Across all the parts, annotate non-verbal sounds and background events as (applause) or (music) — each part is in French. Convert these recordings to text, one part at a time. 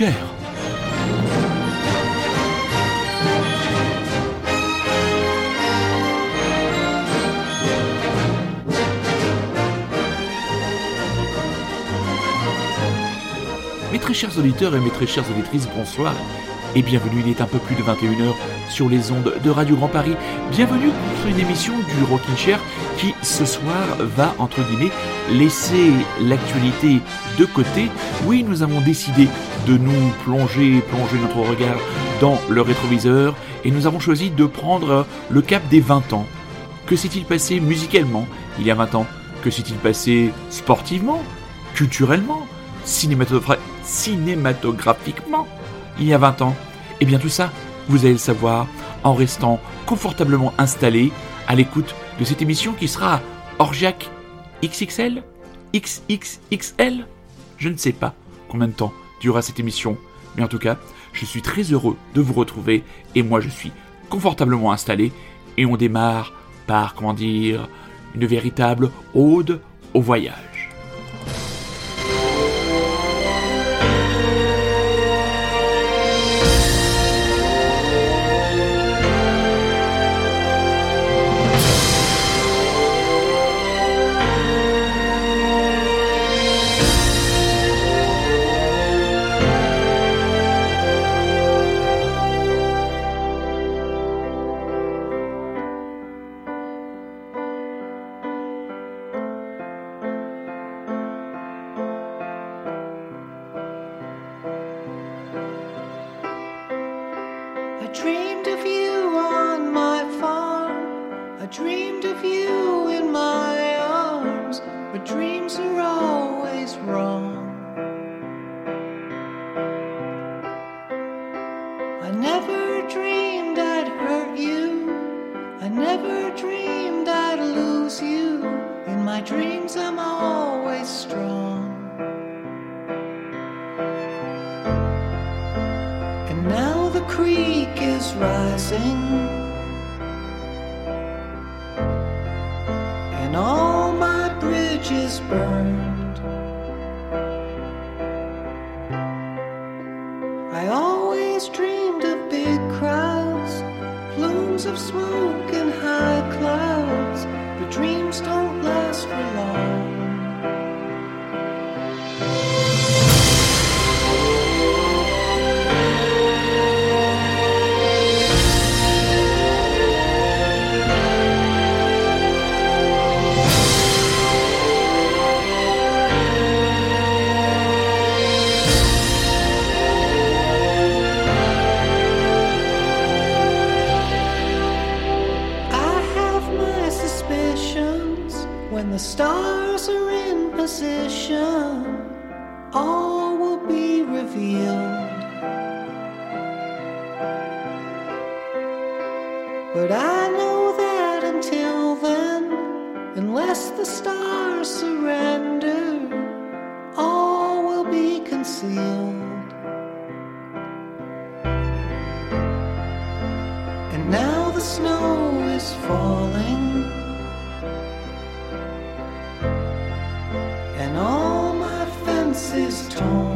Mes très chers auditeurs et mes très chères auditrices, bonsoir et bienvenue. Il est un peu plus de 21h sur les ondes de Radio Grand Paris. Bienvenue sur une émission du Rockin' Chair qui ce soir va entre guillemets laisser l'actualité de côté. Oui, nous avons décidé de nous plonger, plonger notre regard dans le rétroviseur et nous avons choisi de prendre le cap des 20 ans. Que s'est-il passé musicalement il y a 20 ans? Que s'est-il passé sportivement Culturellement cinématographiquement il y a 20 ans? Eh bien tout ça, vous allez le savoir en restant confortablement installé à l'écoute de cette émission qui sera Orgiac XXL XXXL Je ne sais pas combien de temps durera cette émission, mais en tout cas, je suis très heureux de vous retrouver et moi je suis confortablement installé et on démarre par, comment dire, une véritable ode au voyage. And now the snow is falling, and all my fences torn.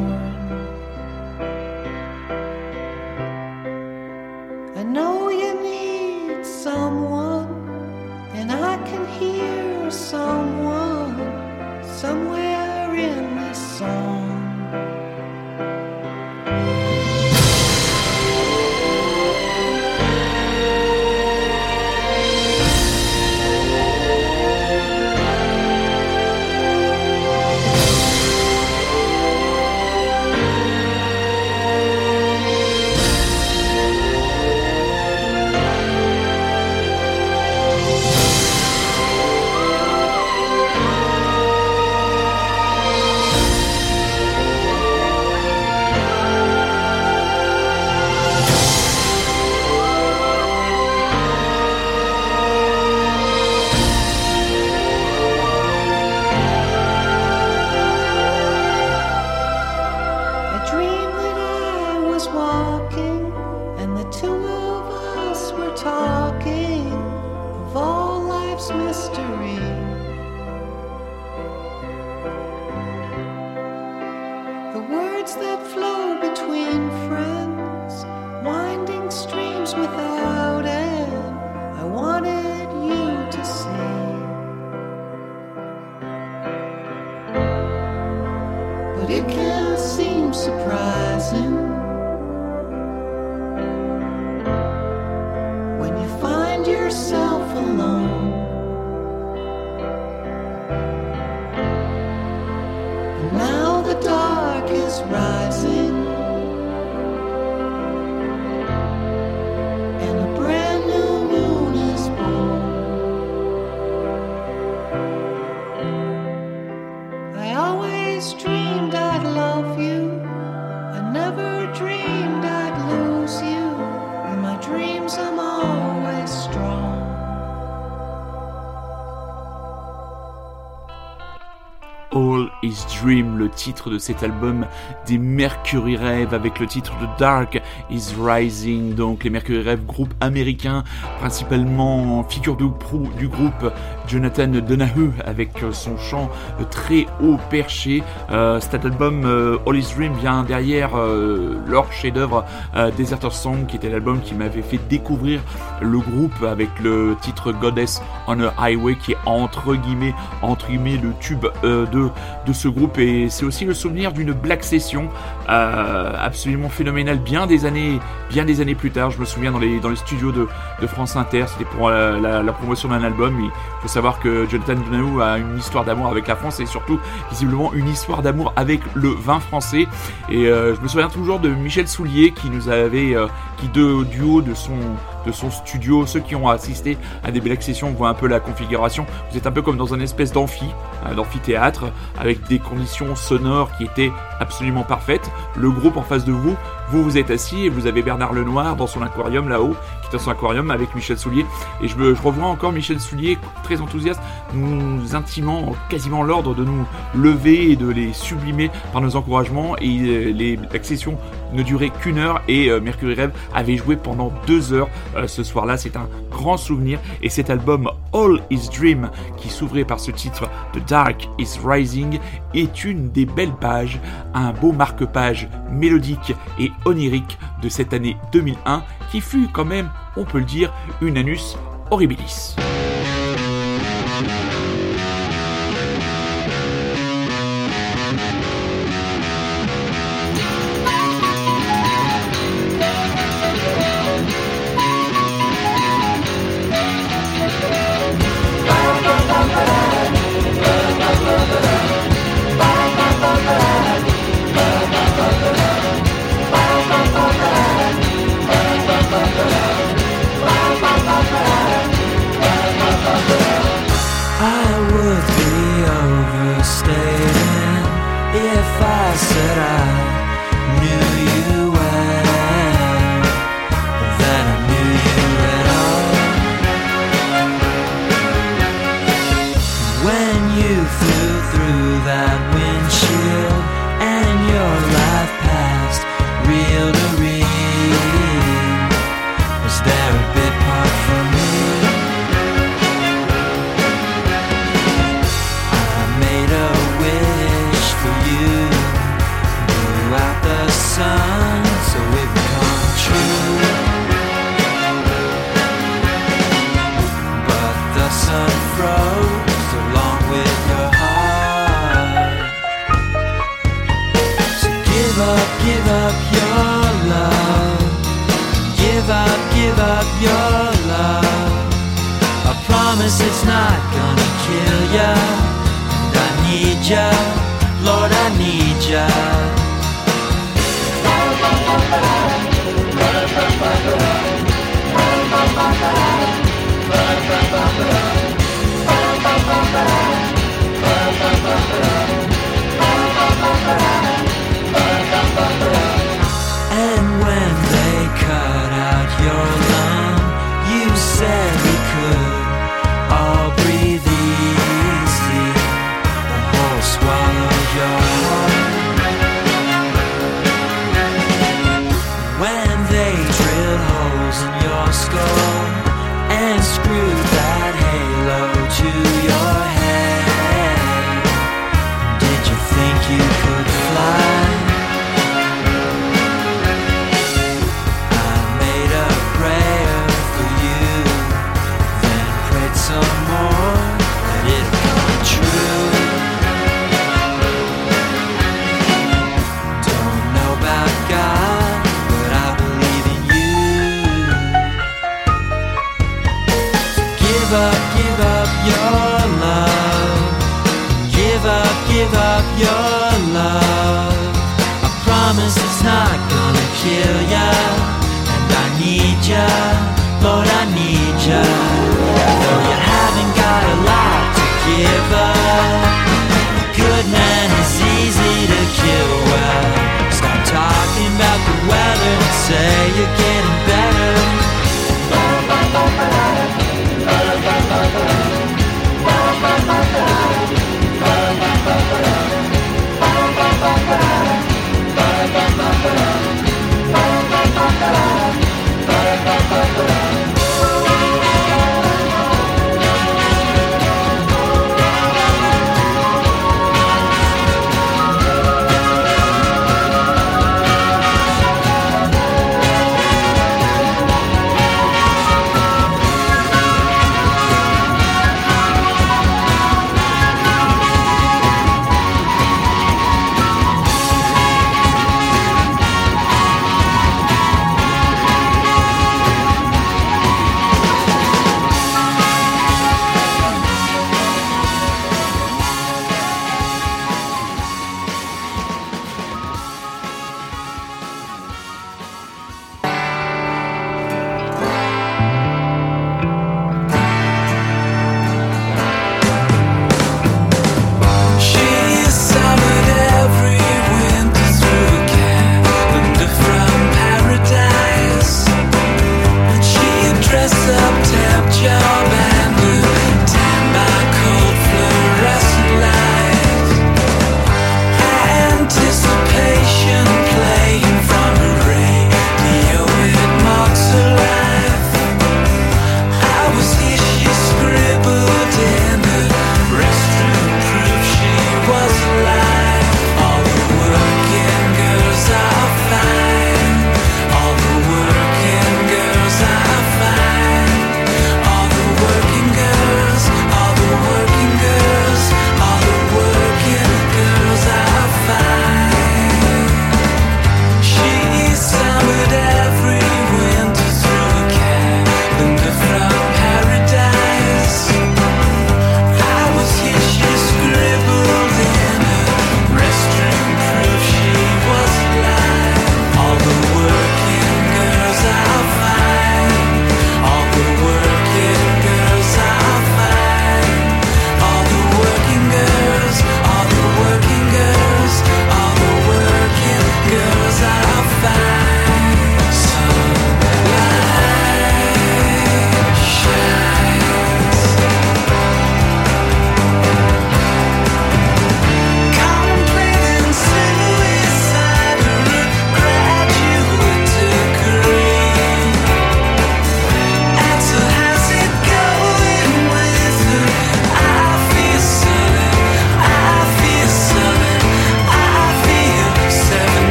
De cet album des Mercury Rêve avec le titre de Dark is Rising. Donc les Mercury Rêve, groupe américain, principalement figure du, du groupe Jonathan Donahue avec son chant très haut perché. Euh, cet album euh, All is Dream vient derrière euh, leur chef-d'œuvre Deserter Song qui était l'album qui m'avait fait découvrir le groupe avec le titre Goddess on a Highway qui est entre guillemets le tube de, de ce groupe et c'est aussi le souvenir d'une Black Session euh, absolument phénoménale bien des années bien des années plus tard. Je me souviens dans les dans studios de, de France Inter, c'était pour la, la, promotion d'un album. Il faut savoir que Jonathan Donahue a une histoire d'amour avec la France et surtout visiblement une histoire d'amour avec le vin français. Et euh, je me souviens toujours de Michel Soulier qui nous avait euh, qui de duo de son de son studio. Ceux qui ont assisté à des belles sessions voient un peu la configuration. Vous êtes un peu comme dans une espèce d'amphi, euh, d'amphithéâtre, avec des conditions sonores qui étaient absolument parfaites. Le groupe en face de vous, vous vous êtes assis et vous avez Bernard Lenoir dans son aquarium là-haut, son aquarium avec Michel Soulier. Et je, je revois encore Michel Soulier très enthousiaste, nous intimant quasiment l'ordre de nous lever et de les sublimer par nos encouragements. Et euh, les, la session ne durait qu'une heure et euh, Mercury Rêve avait joué pendant deux heures euh, ce soir-là. C'est un grand souvenir et cet album All Is Dream qui s'ouvrait par ce titre The Dark Is Rising est une des belles pages, un beau marque-page mélodique et onirique de cette année 2001 qui fut quand même, on peut le dire, une anus horribilis.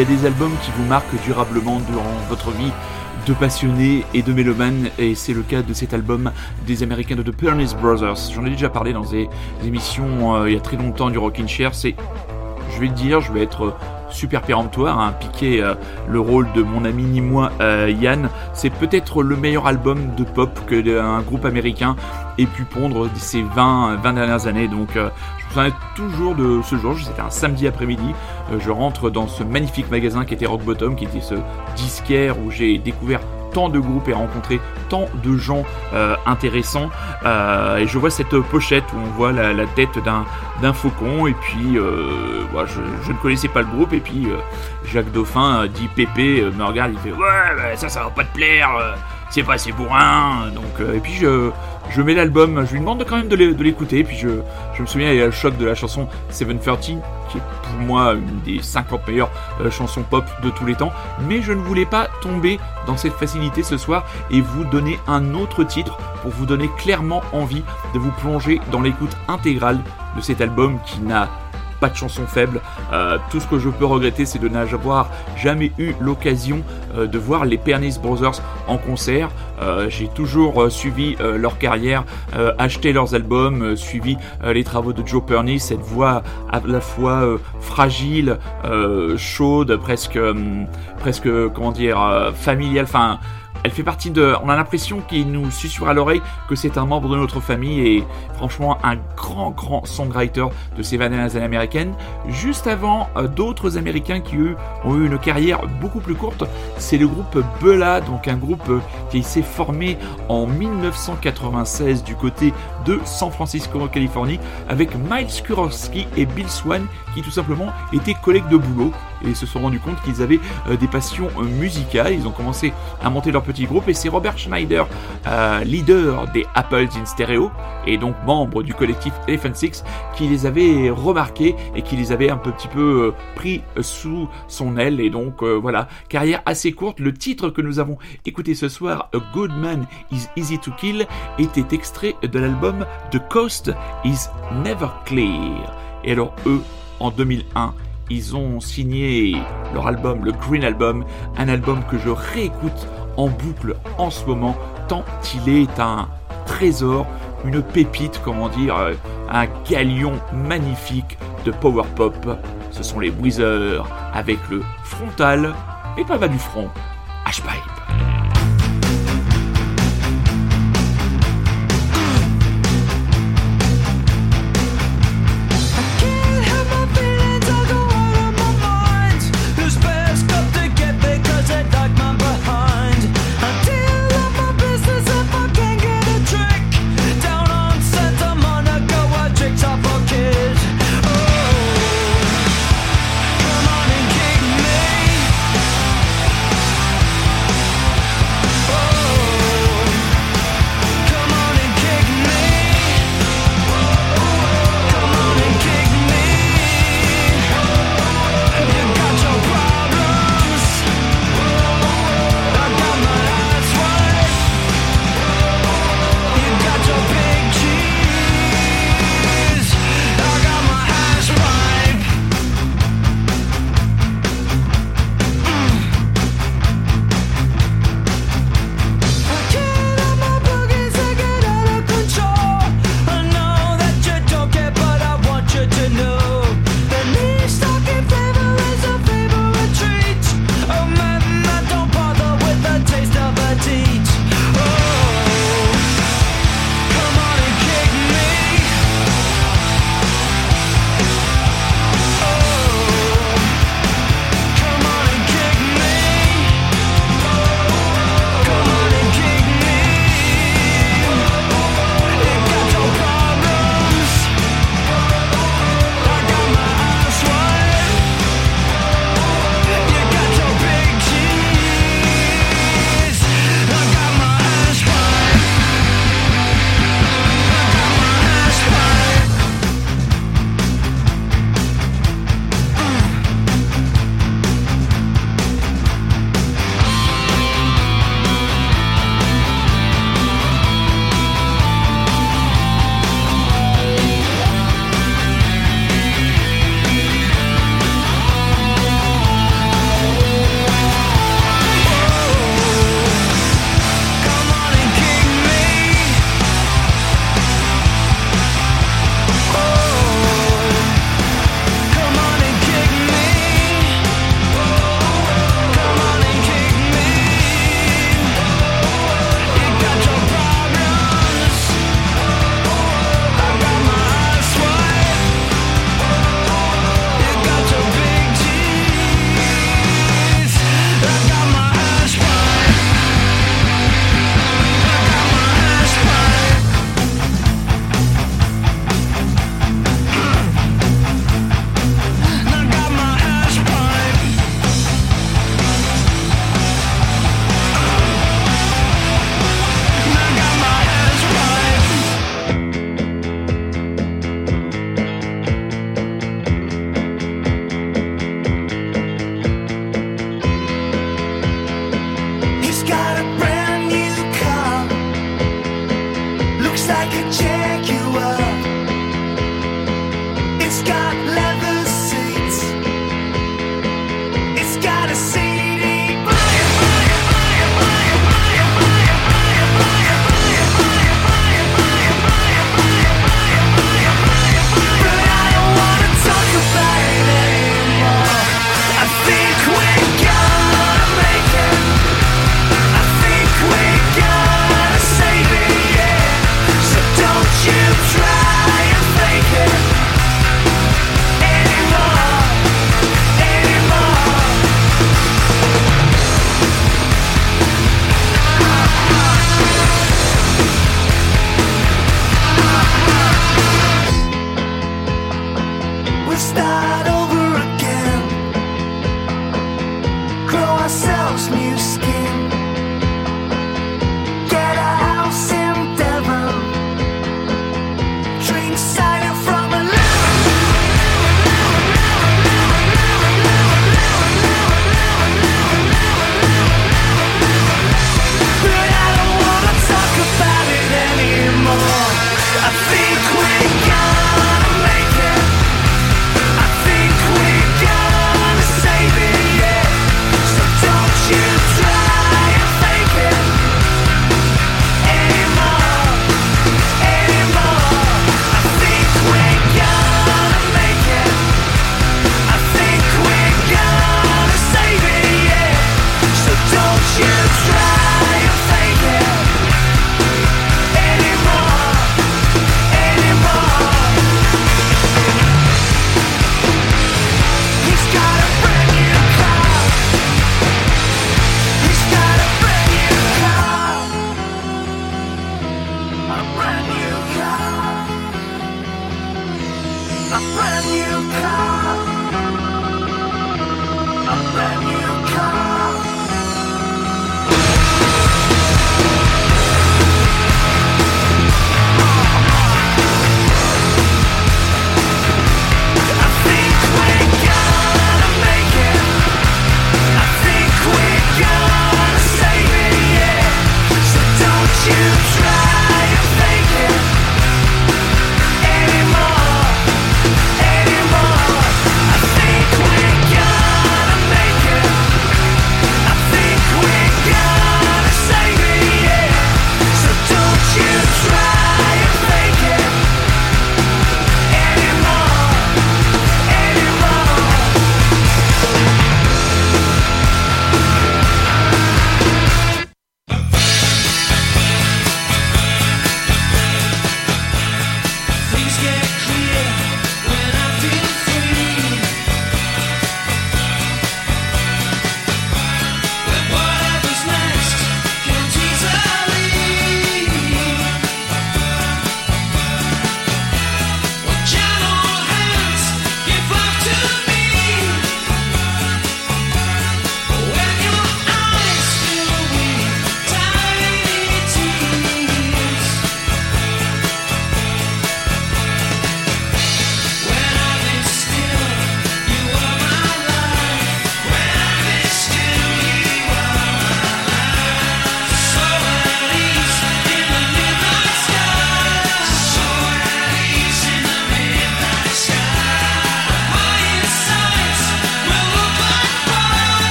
Y a des albums qui vous marquent durablement durant votre vie de passionné et de mélomane, et c'est le cas de cet album des Américains de The Pernice Brothers. J'en ai déjà parlé dans des émissions euh, il y a très longtemps du Rockin' Chair. C'est, je vais le dire, je vais être super péremptoire, hein, piqué le rôle de mon ami ni moi Yann. C'est peut-être le meilleur album de pop que un groupe américain ait pu pondre ces 20, 20 dernières années. Donc je me souviens toujours de ce jour, c'était un samedi après-midi. Je rentre dans ce magnifique magasin qui était Rock Bottom, qui était ce disquaire où j'ai découvert tant de groupes et rencontré tant de gens euh, intéressants. Euh, et je vois cette pochette où on voit la, tête d'un faucon. Et puis, euh, je, ne connaissais pas le groupe. Et puis, Jacques Dauphin dit Pépé, me regarde, il fait Ouais, ça, ça va pas te plaire. C'est pas assez bourrin. Donc, et puis, je, je mets l'album, je lui demande quand même de l'écouter, puis je, je, me souviens, il y a le choc de la chanson 730, qui est pour moi une des 50 meilleures euh, chansons pop de tous les temps, mais je ne voulais pas tomber dans cette facilité ce soir et vous donner un autre titre pour vous donner clairement envie de vous plonger dans l'écoute intégrale de cet album qui n'a pas de chanson faible. Euh, tout ce que je peux regretter, c'est de n'avoir jamais eu l'occasion euh, de voir les Pernice Brothers en concert. Euh, j'ai toujours suivi leur carrière, acheté leurs albums, suivi les travaux de Joe Pernice, cette voix à la fois fragile, chaude, presque, presque, comment dire, familiale, enfin elle fait partie de. On a l'impression qu'il nous susurre à l'oreille que c'est un membre de notre famille et franchement un grand, grand songwriter de ces 20 dernières années américaines. Juste avant, euh, d'autres Américains qui ont eu une carrière beaucoup plus courte, c'est le groupe Bella, donc un groupe euh, qui s'est formé en 1996 du côté de San Francisco, en Californie, avec Miles Kurowski et Bill Swan qui tout simplement étaient collègues de boulot et se sont rendus compte qu'ils avaient euh, des passions euh, musicales. Ils ont commencé à monter leur petit groupe et c'est Robert Schneider, euh, leader des Apples in Stereo et donc membre du collectif Elephant Six, qui les avait remarqués et qui les avait un petit peu pris sous son aile. Et donc voilà, carrière assez courte. Le titre que nous avons écouté ce soir, A Good Man is Easy to Kill, était extrait de l'album The Coast is Never Clear. Et alors eux, en 2001, ils ont signé leur album, le Green Album, un album que je réécoute en boucle en ce moment, tant il est un trésor, une pépite, comment dire, euh, un galion magnifique de power pop. Ce sont les Weezer avec le frontal, et pas bas du front, H-Pipe.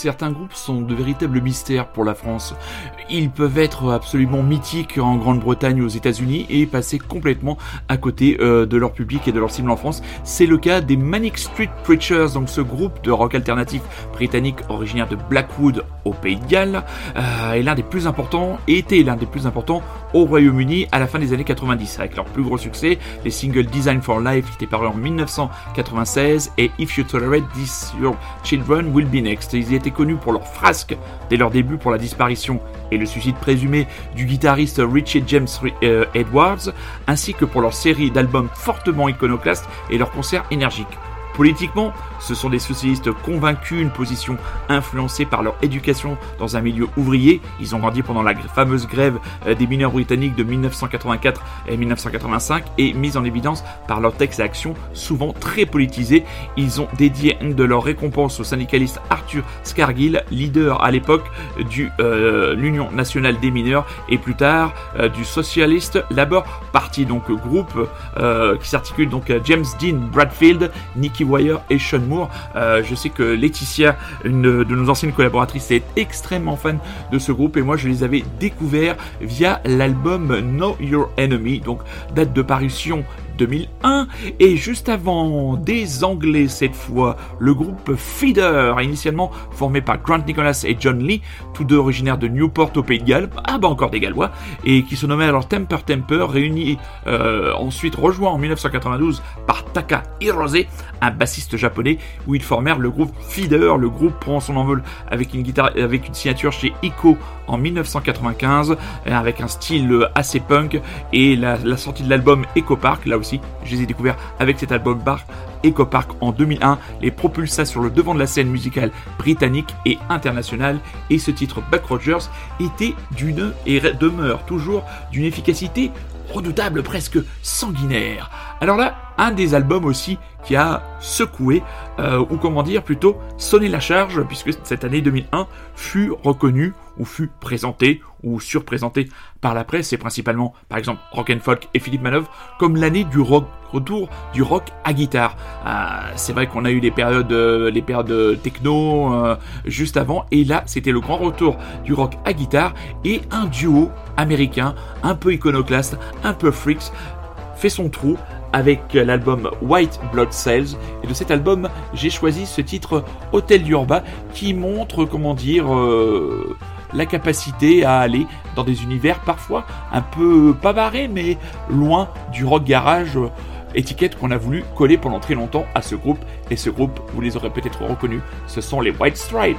Certains groupes sont de véritables mystères pour la France. Ils peuvent être absolument mythiques en Grande-Bretagne ou aux États-Unis et passer complètement à côté euh, de leur public et de leur cible en France. C'est le cas des Manic Street Preachers, donc ce groupe de rock alternatif britannique originaire de Blackwood au Pays de Galles, euh, est l'un des plus importants, était l'un des plus importants au Royaume-Uni à la fin des années 90, avec leur plus gros succès, les singles Design for Life qui étaient parus en 1996 et If You Tolerate This Your Children Will Be Next. Ils étaient connus pour leur frasque dès leur début pour la disparition et le suicide présumé du guitariste Richie James euh, Edwards, ainsi que pour leur série d'albums fortement iconoclastes et leurs concerts énergiques. Politiquement, ce sont des socialistes convaincus, une position influencée par leur éducation dans un milieu ouvrier. Ils ont grandi pendant la fameuse grève euh, des mineurs britanniques de 1984 et 1985 et mis en évidence par leurs textes et actions souvent très politisés. Ils ont dédié une de leurs récompenses au syndicaliste Arthur Scargill, leader à l'époque de euh, l'Union nationale des mineurs et plus tard euh, du Socialist Labour Party, donc groupe qui s'articule donc James Dean Bradfield, Nicky Wire et Sean euh, je sais que Laetitia, une de nos anciennes collaboratrices, est extrêmement fan de ce groupe et moi je les avais découverts via l'album Know Your Enemy, donc date de parution 2001 et juste avant des Anglais cette fois, le groupe Feeder, initialement formé par Grant Nicholas et John Lee, tous deux originaires de Newport au Pays de Galles, ah bah encore des Gallois, et qui se nommaient alors Temper Temper, réunis euh, ensuite rejoints en 1992 par Taka Hirose, un bassiste japonais, où ils formèrent le groupe Feeder. Le groupe prend son envol avec une guitare, avec une signature chez Ico en 1995, avec un style assez punk et la, la sortie de l'album Echo Park, là aussi je les ai découverts avec cet album Bar Echo Park en 2001, les propulsa sur le devant de la scène musicale britannique et internationale, et ce titre Buck Rogers était d'une et demeure toujours d'une efficacité redoutable, presque sanguinaire. Alors là, un des albums aussi qui a secoué, euh, ou comment dire plutôt, sonné la charge, puisque cette année 2001 fut reconnue, ou fut présentée, ou surprésentée par la presse, et principalement par exemple Rock and Folk et Philippe Manœuvre, comme l'année du retour du rock à guitare. Euh, c'est vrai qu'on a eu les périodes, euh, les périodes techno juste avant, et là c'était le grand retour du rock à guitare, et un duo américain, un peu iconoclaste, un peu freaks, fait son trou avec l'album White Blood Cells. Et de cet album, j'ai choisi ce titre Hôtel Urba qui montre, comment dire, euh, la capacité à aller dans des univers parfois un peu pas mais loin du rock garage. Étiquette qu'on a voulu coller pendant très longtemps à ce groupe. Et ce groupe, vous les aurez peut-être reconnus, ce sont les White Stripes.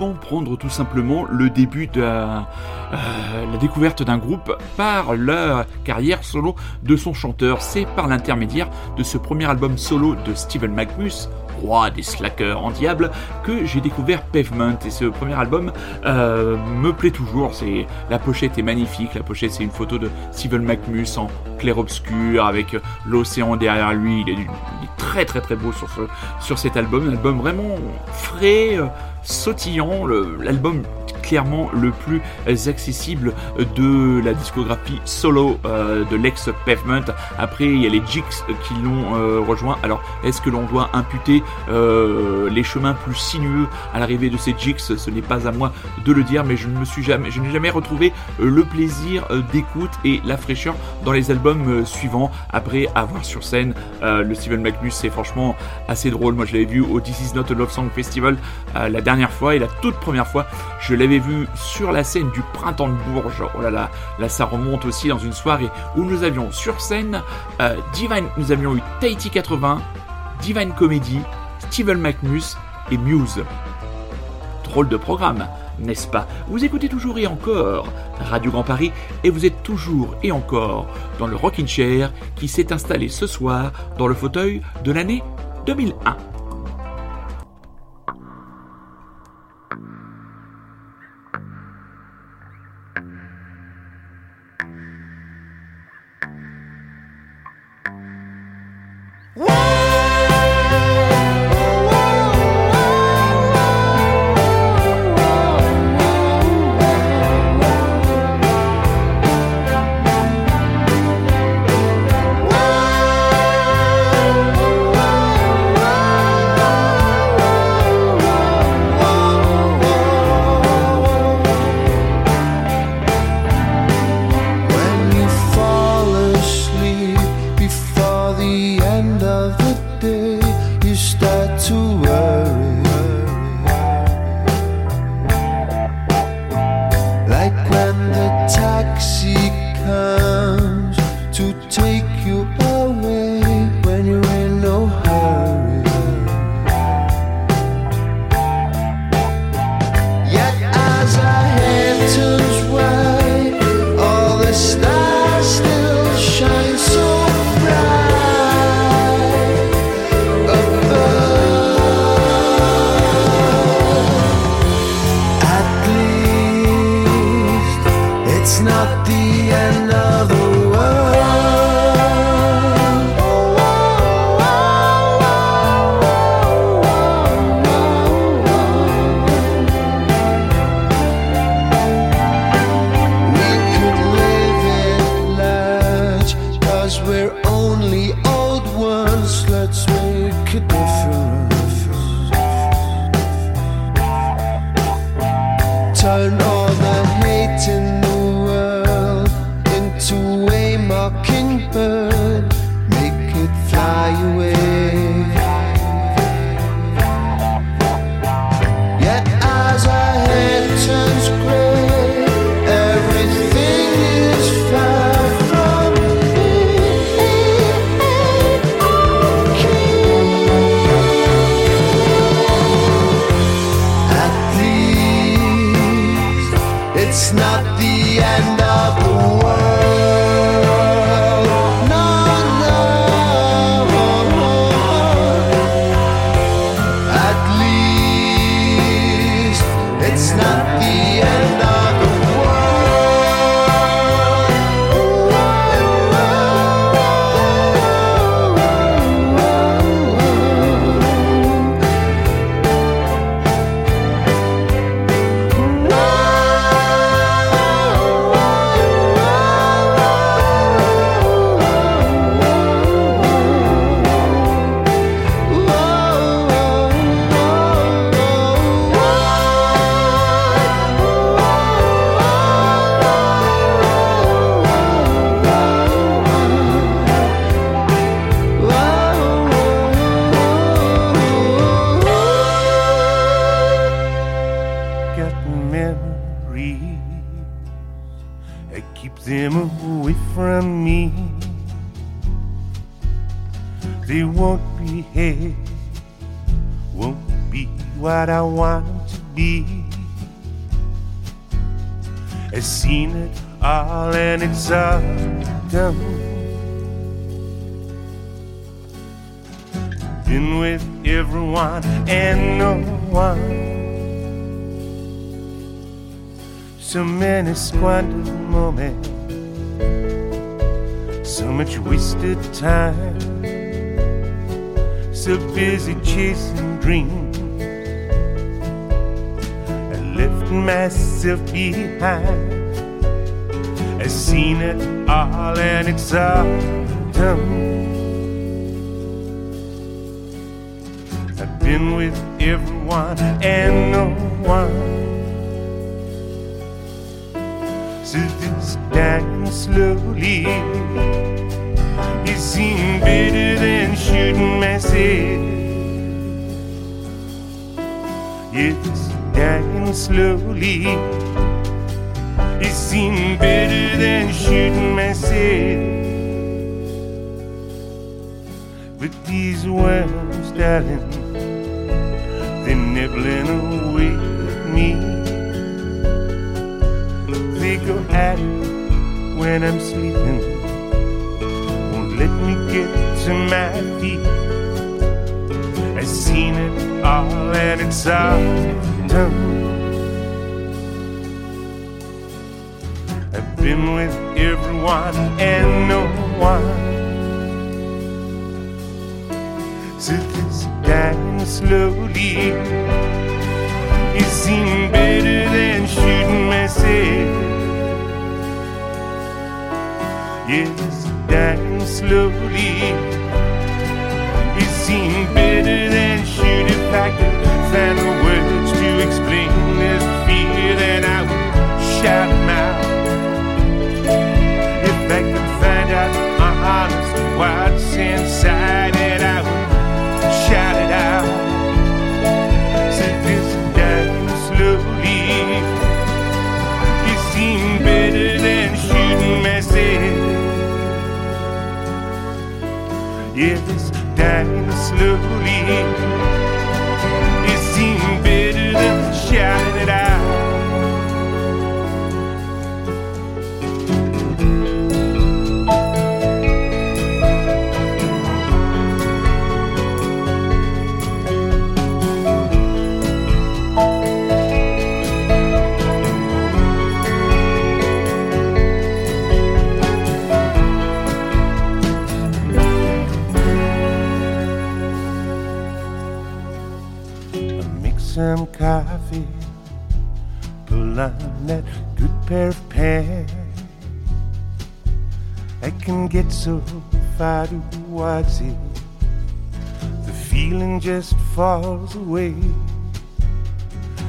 Prendre tout simplement le début de la, euh, découverte d'un groupe par la carrière solo de son chanteur C'est par l'intermédiaire de ce premier album solo de Steven McMus, roi des slackers en diable, que j'ai découvert Pavement. Et ce premier album euh, me plaît toujours. La pochette est magnifique. La pochette, c'est une photo de Steven McMus en clair-obscur avec l'océan derrière lui. Il est, très très très beau sur cet album. Un album vraiment frais, euh, sautillant. Le- L'album clairement le plus accessible de la discographie solo euh, de l'ex Pavement. Après, il y a les Jigs qui l'ont euh, rejoint. Alors, est-ce que l'on doit imputer euh, les chemins plus sinueux à l'arrivée de ces Jigs Ce n'est pas à moi de le dire, mais je ne me suis jamais, je n'ai jamais retrouvé le plaisir d'écoute et la fraîcheur dans les albums suivants. Après avoir sur scène le Steven McMus, c'est franchement assez drôle. Moi, je l'avais vu au This Is Not a Love Song Festival la dernière fois et la toute première fois, je l'avais vu sur la scène du printemps de Bourges. Oh là là, là ça remonte aussi dans une soirée où nous avions sur scène euh, Divine, nous avions eu Tahiti 80, Divine Comedy, Steven McMus et Muse. Drôle de programme, n'est-ce pas? Vous écoutez toujours et encore Radio Grand Paris et vous êtes toujours et encore dans le Rockin' Chair qui s'est installé ce soir dans le fauteuil de l'année 2001. We're only I want to be. I've seen it all and it's all done. Been with everyone and no one. So many squandered moments, so much wasted time, so busy chasing dreams. Left myself behind. I've seen it all and it's all done. I've been with everyone and no one. So this dying slowly It seemed better than shooting myself Yes, dying slowly It seemed better than shooting myself But these worms, darling They're nibbling away at me they go at when I'm sleeping. Won't let me get to my feet. I've seen it all and it's all I've been with everyone and no one. So this dying slowly. It seemed better than shooting myself. Yes, dying slowly. It seemed better than shooting I could find the words get so far towards it, the feeling just falls away.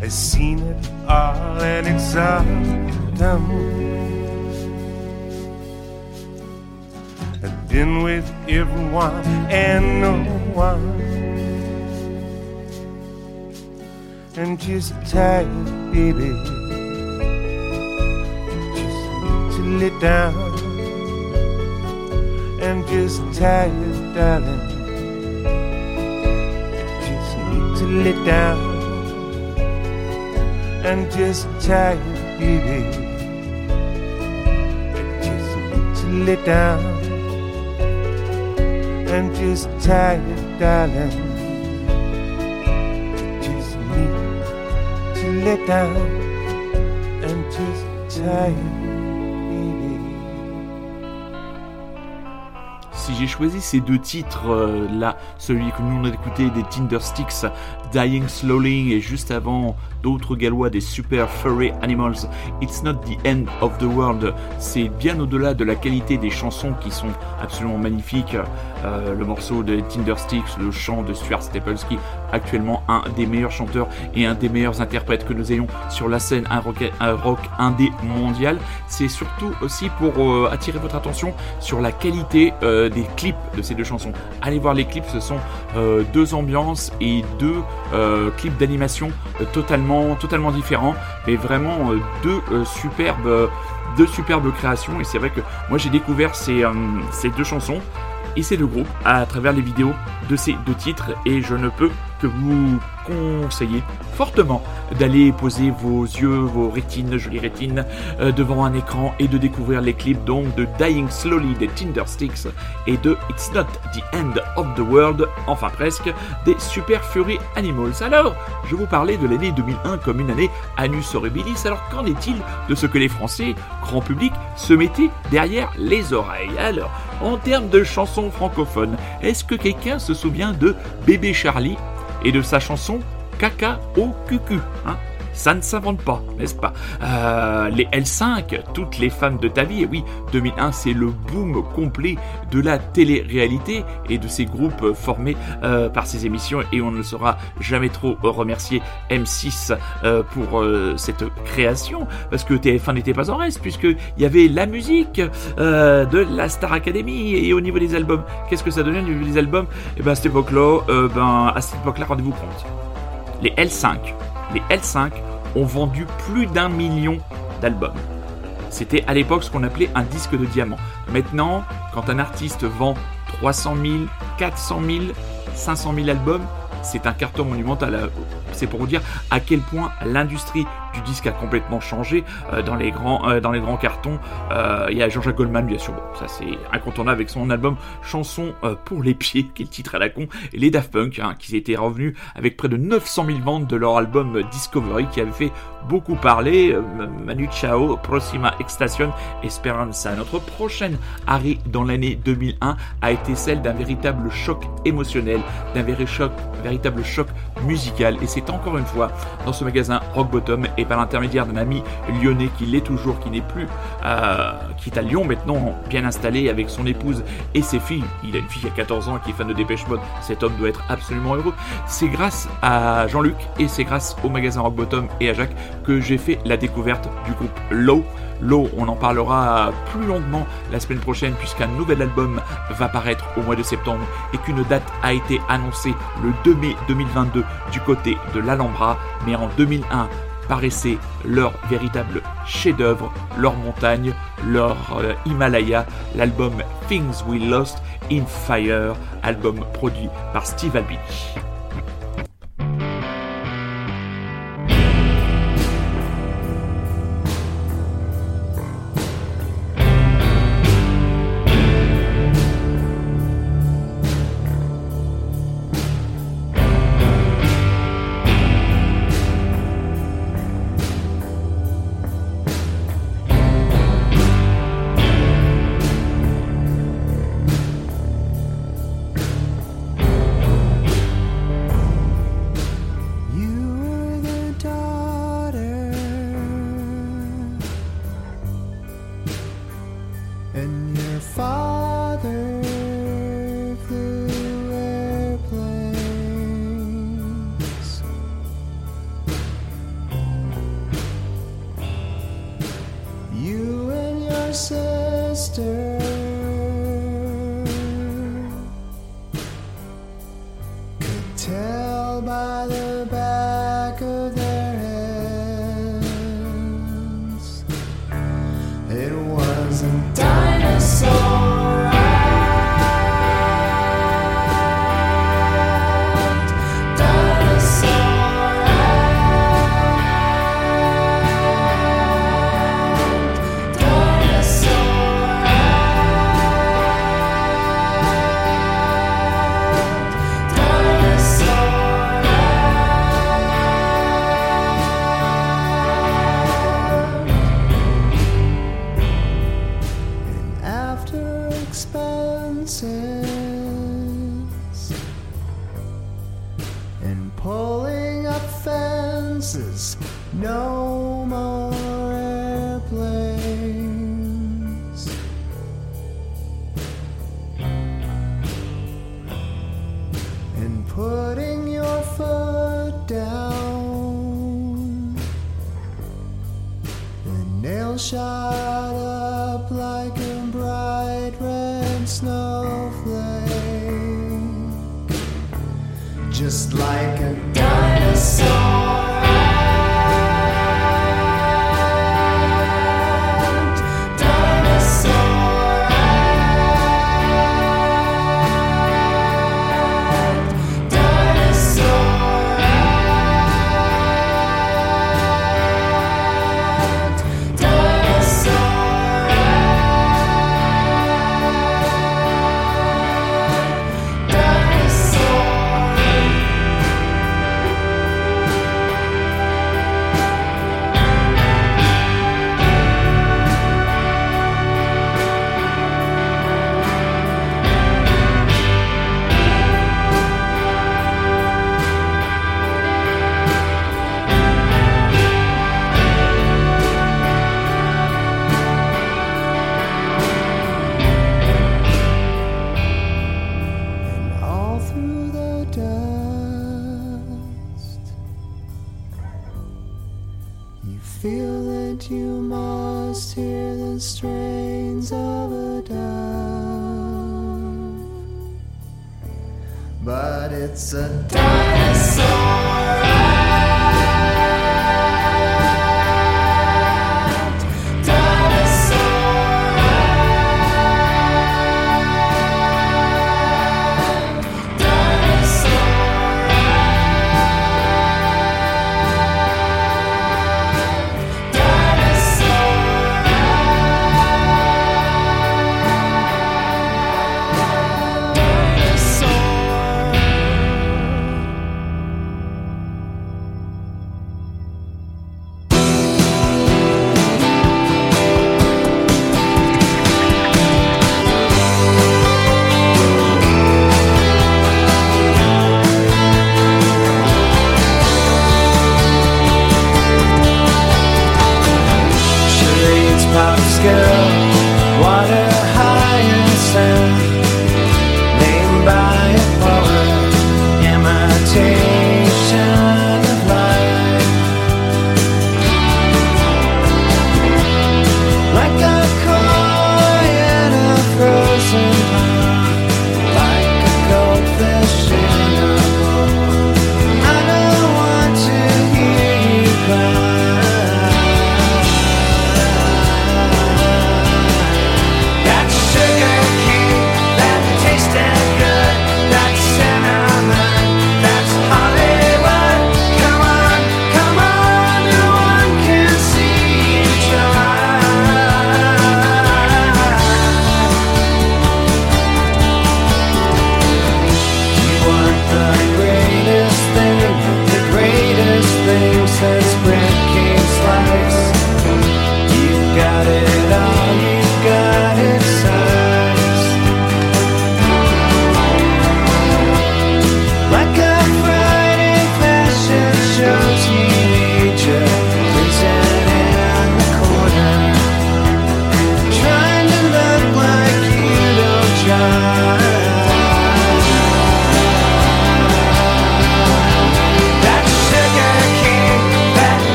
I've seen it all and it's all done. I've been with everyone and no one. and just tired, baby. Just need to let down and just tired, darling. Just need to let down and just tired, baby. Just need to let down and just tired, darling. Just need to let down and just tired, j'ai choisi ces deux titres, euh, là, celui que nous on a écouté des Tindersticks, Dying Slowly, et juste avant d'autres gallois des Super Furry Animals, It's Not the End of the World, c'est bien au-delà de la qualité des chansons qui sont absolument magnifiques. Euh, le morceau de Tindersticks, le chant de Stuart Staples, qui est actuellement un des meilleurs chanteurs et un des meilleurs interprètes que nous ayons sur la scène un rock, un rock indé mondial. C'est surtout aussi pour euh, attirer votre attention sur la qualité euh, des clips de ces deux chansons. Allez voir les clips, ce sont euh, deux ambiances et deux clips d'animation totalement, différents, mais vraiment deux superbes, deux superbes créations. Et c'est vrai que moi j'ai découvert ces, ces deux chansons et ces deux groupes à travers les vidéos de ces deux titres et je ne peux que vous conseiller fortement d'aller poser vos yeux, vos rétines, jolies rétines, euh, devant un écran et de découvrir les clips donc de Dying Slowly des Tindersticks et de It's Not the End of the World, enfin presque, des Super Fury Animals. Alors, je vous parlais de l'année 2001 comme une année Anus Horribilis, alors qu'en est-il de ce que les Français, grand public, se mettaient derrière les oreilles? Alors, en termes de chansons francophones, est-ce que quelqu'un se souvient de Bébé Charlie et de sa chanson Caca au cucu ça ne s'invente pas, n'est-ce pas? Euh, Les L5, toutes les femmes de ta vie, et oui, 2001 c'est le boom complet de la télé-réalité et de ces groupes formés euh, par ces émissions et on ne saura jamais trop remercier M6 euh, pour cette création parce que TF1 n'était pas en reste puisqu'il y avait la musique de la Star Academy et au niveau des albums, qu'est-ce que ça donnait au niveau des albums? Et époque-là, euh, ben à cette époque-là, rendez-vous compte, les L5 les L5 ont vendu plus d'un million d'albums. C'était à l'époque ce qu'on appelait un disque de diamant. Maintenant, quand un artiste vend 300 000, 400 000, 500 000 albums, c'est un carton monumental. C'est pour vous dire à quel point l'industrie du disque a complètement changé euh, dans les grands euh, dans les grands cartons. Euh, Il y a Jean-Jacques Goldman bien sûr, bon, ça c'est incontournable avec son album Chanson euh, pour les pieds, (laughs) qui est le titre à la con, et les Daft Punk hein, qui étaient revenus avec près de 900 000 ventes de leur album Discovery qui avait fait beaucoup parler. Euh, Manu Chao, Proxima Extation, Esperanza. Notre prochaine arrêt dans l'année 2001 a été celle d'un véritable choc émotionnel, d'un véritable choc, véritable choc musical. Et c'est encore une fois dans ce magasin Rock Bottom et par l'intermédiaire d'un ami lyonnais qui l'est toujours, qui n'est plus, euh, qui est à Lyon maintenant, bien installé avec son épouse et ses filles. Il a une fille a 14 ans qui est fan de Dépêche Mode. Cet homme doit être absolument heureux. C'est grâce à Jean-Luc et c'est grâce au magasin Rock Bottom et à Jacques que j'ai fait la découverte du groupe Low. Low, on en parlera plus longuement la semaine prochaine puisqu'un nouvel album va paraître au mois de septembre et qu'une date a été annoncée le 2 mai 2022 du côté de l'Alhambra, mais en 2001 paraissait leur véritable chef-d'œuvre, leur montagne, leur euh, Himalaya, l'album Things We Lost in Fire, album produit par Steve Albini.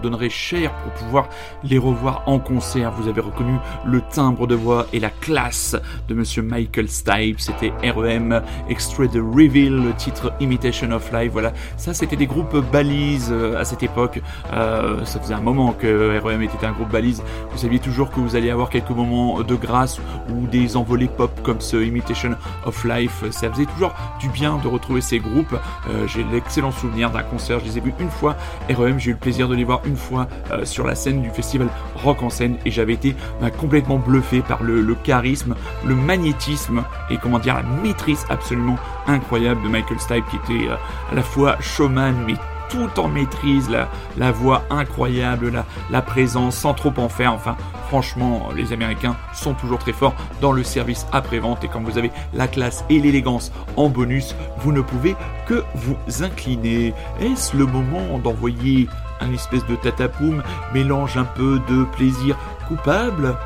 Donnerais cher pour pouvoir les revoir en concert. Vous avez reconnu le timbre de voix et la classe de monsieur Michael Stipe. C'était REM, extrait de Reveal, le titre Imitation of Life. Voilà, ça c'était des groupes balises euh, à cette époque. Euh, ça faisait un moment que REM était un groupe balise. Vous saviez toujours que vous alliez avoir quelques moments de grâce ou des envolées pop comme ce Imitation of Life. Ça faisait toujours du bien de retrouver ces groupes. Euh, j'ai l'excellent souvenir d'un concert, je les ai vus une fois. REM, j'ai eu le plaisir de les voir une fois euh, sur la scène du festival Rock en scène et j'avais été bah, complètement bluffé par le, charisme, le magnétisme et comment dire la maîtrise absolument incroyable de Michael Stipe qui était euh, à la fois showman mais tout en maîtrise, la, voix incroyable, la, la présence sans trop en faire. Enfin, franchement, les Américains sont toujours très forts dans le service après-vente et quand vous avez la classe et l'élégance en bonus, vous ne pouvez que vous incliner. Est-ce le moment d'envoyer un espèce de tatapoum, mélange un peu de plaisir coupable?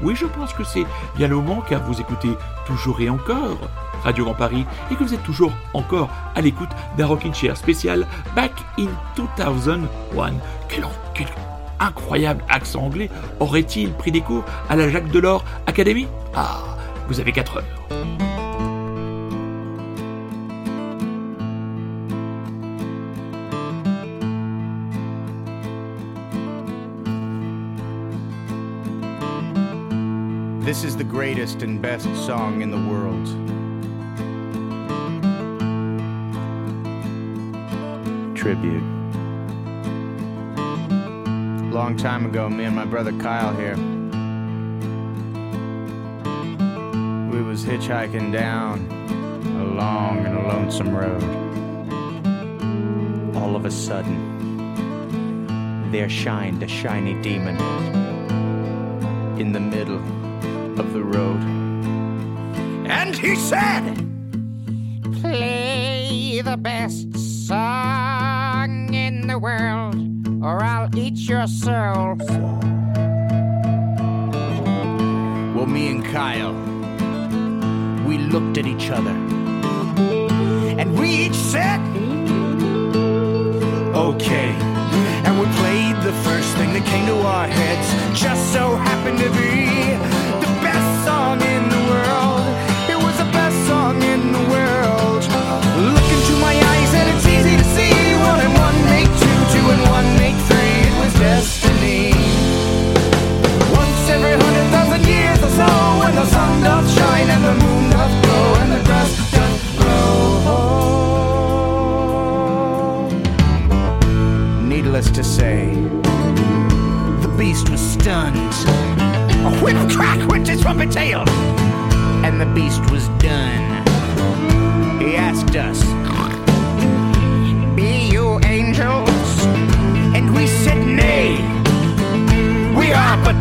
Oui, je pense que c'est bien le moment car vous écoutez toujours et encore Radio Grand Paris et que vous êtes toujours encore à l'écoute d'un Rockin' Chair spécial Back in 2001. Quel, quel incroyable accent anglais aurait-il pris des cours à la Jacques Delors Academy Ah, vous avez 4 heures. This is the greatest and best song in the world. Tribute. Time ago, me and my brother Kyle here. We was hitchhiking down a long and a lonesome road. All of a sudden, there shined a shiny demon in the middle of the road. And he said, Play the best song in the world, or I'll eat your soul. Well, me and Kyle, we looked at each other, and we each said, Okay. And we played the first thing that came to our heads, just so happened to be stunned. A whip crack went his trumpet tail, and the beast was done. He asked us, Be you angels? And we said, Nay, we are but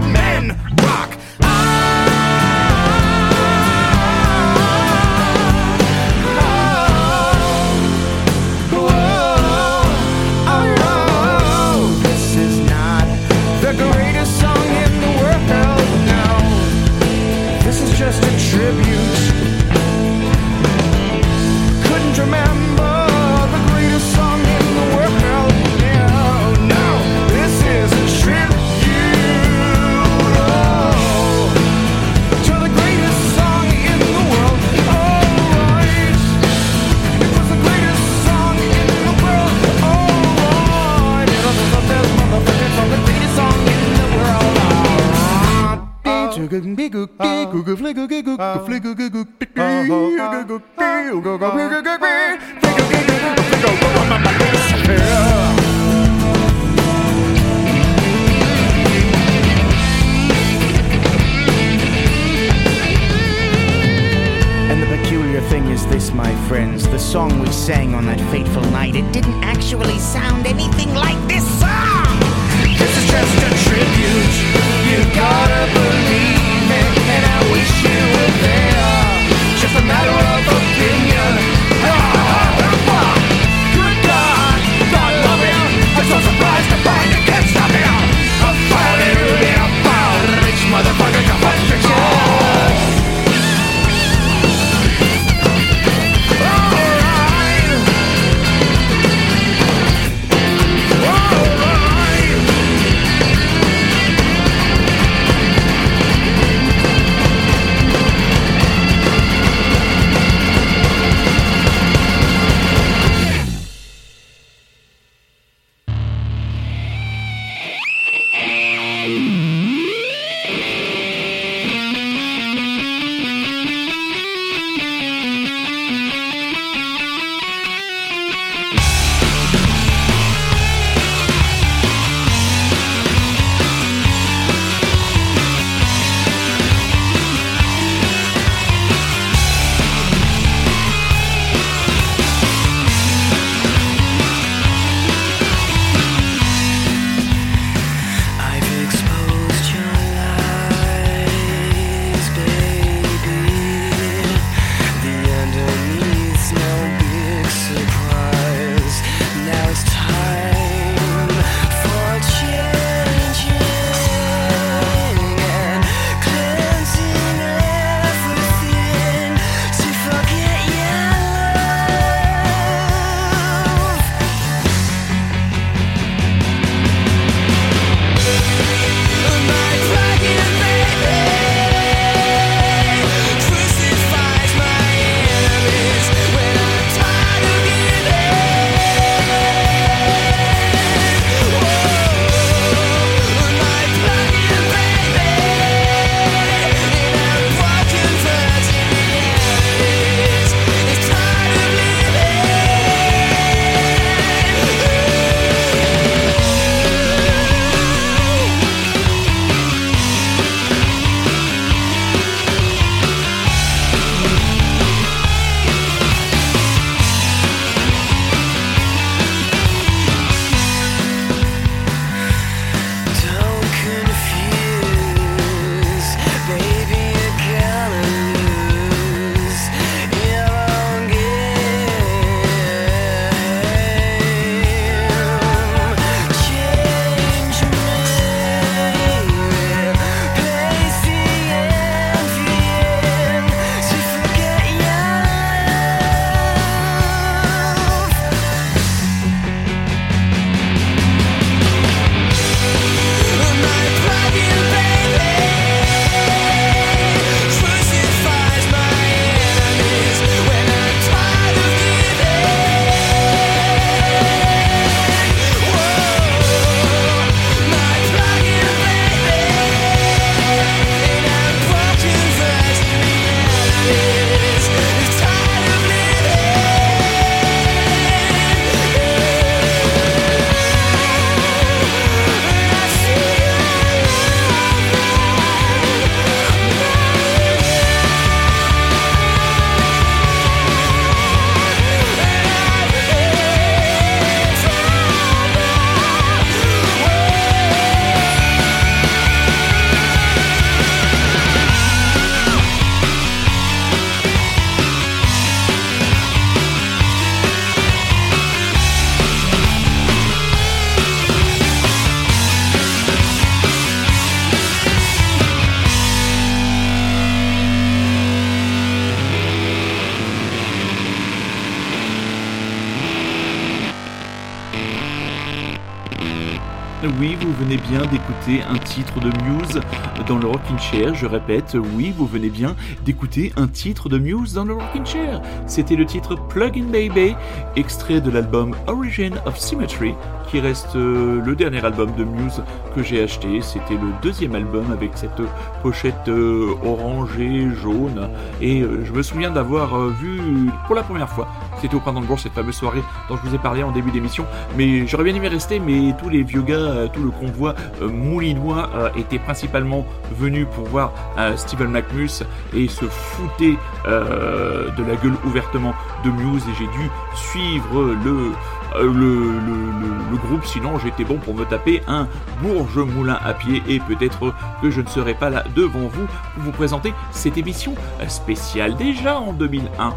un titre de Muse dans le Rockin' Chair. Je répète, oui, vous venez bien d'écouter un titre de Muse dans le Rockin' Chair. C'était le titre Plug in Baby, extrait de l'album Origin of Symmetry, qui reste euh, le dernier album de Muse que j'ai acheté. C'était le deuxième album avec cette pochette euh, orangée, jaune. Et euh, je me souviens d'avoir vu pour la première fois, c'était au printemps de Bourse, cette fameuse soirée dont je vous ai parlé en début d'émission. Mais j'aurais bien aimé rester, mais tous les vieux gars, tout le convoi moulinois était principalement venu pour voir Steven McMus et se fouter de la gueule ouvertement de Muse. Et j'ai dû suivre le euh, groupe, sinon j'étais bon pour me taper un Bourge Moulin à pied et peut-être que je ne serai pas là devant vous pour vous présenter cette émission spéciale déjà en 2001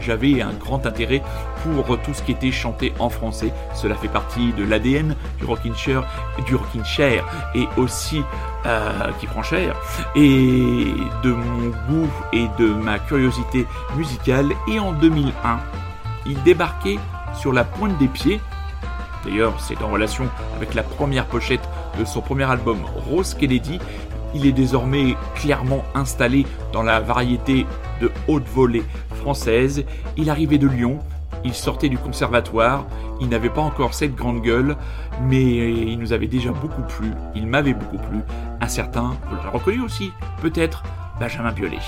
j'avais un grand intérêt pour tout ce qui était chanté en français. Cela fait partie de l'ADN du Rockin' Chair, du Rockin' et aussi euh, qui prend cher et de mon goût et de ma curiosité musicale. Et en 2001, il débarquait sur la pointe des pieds. D'ailleurs, c'est en relation avec la première pochette de son premier album Rose Kennedy. Il est désormais clairement installé dans la variété de haute volée Il arrivait de Lyon, il sortait du conservatoire, il n'avait pas encore cette grande gueule, mais il nous avait déjà beaucoup plu, il m'avait beaucoup plu. Un certain, vous l'avez reconnu aussi, peut-être, Benjamin Biolay.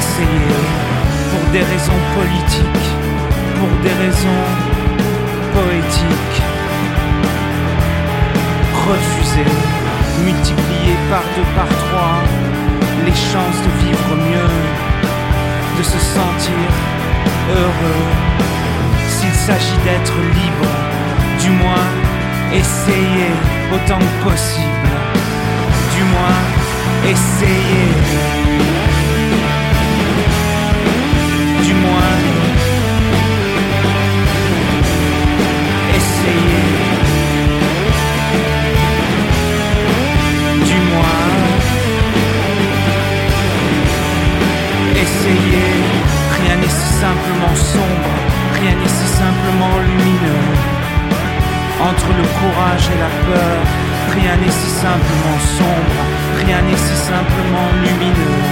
Essayer pour des raisons politiques, pour des raisons poétiques. Refuser, multiplier par deux, par trois, les chances de vivre mieux, de se sentir heureux. S'il s'agit d'être libre, du moins essayer autant que possible. Du moins essayer. Du moins essayer. Du moins essayer. Rien n'est si simplement sombre, rien n'est si simplement lumineux. Entre le courage et la peur, rien n'est si simplement sombre, rien n'est si simplement lumineux.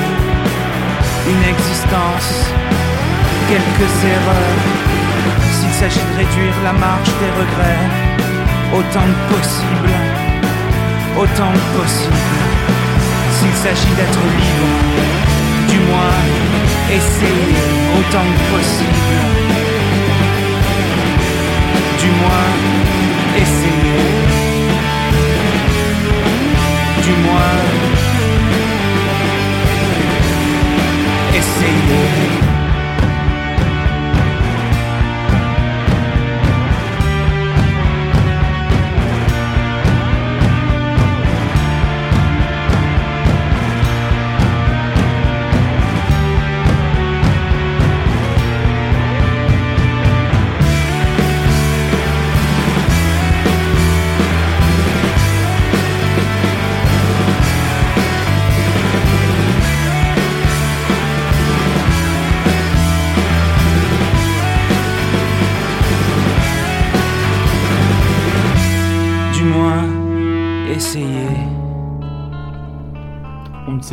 Une existence, quelques erreurs. S'il s'agit de réduire la marge des regrets, autant que possible, autant que possible. S'il s'agit d'être libre, du moins essayer autant que possible. Du moins essayer. Du moins essayer.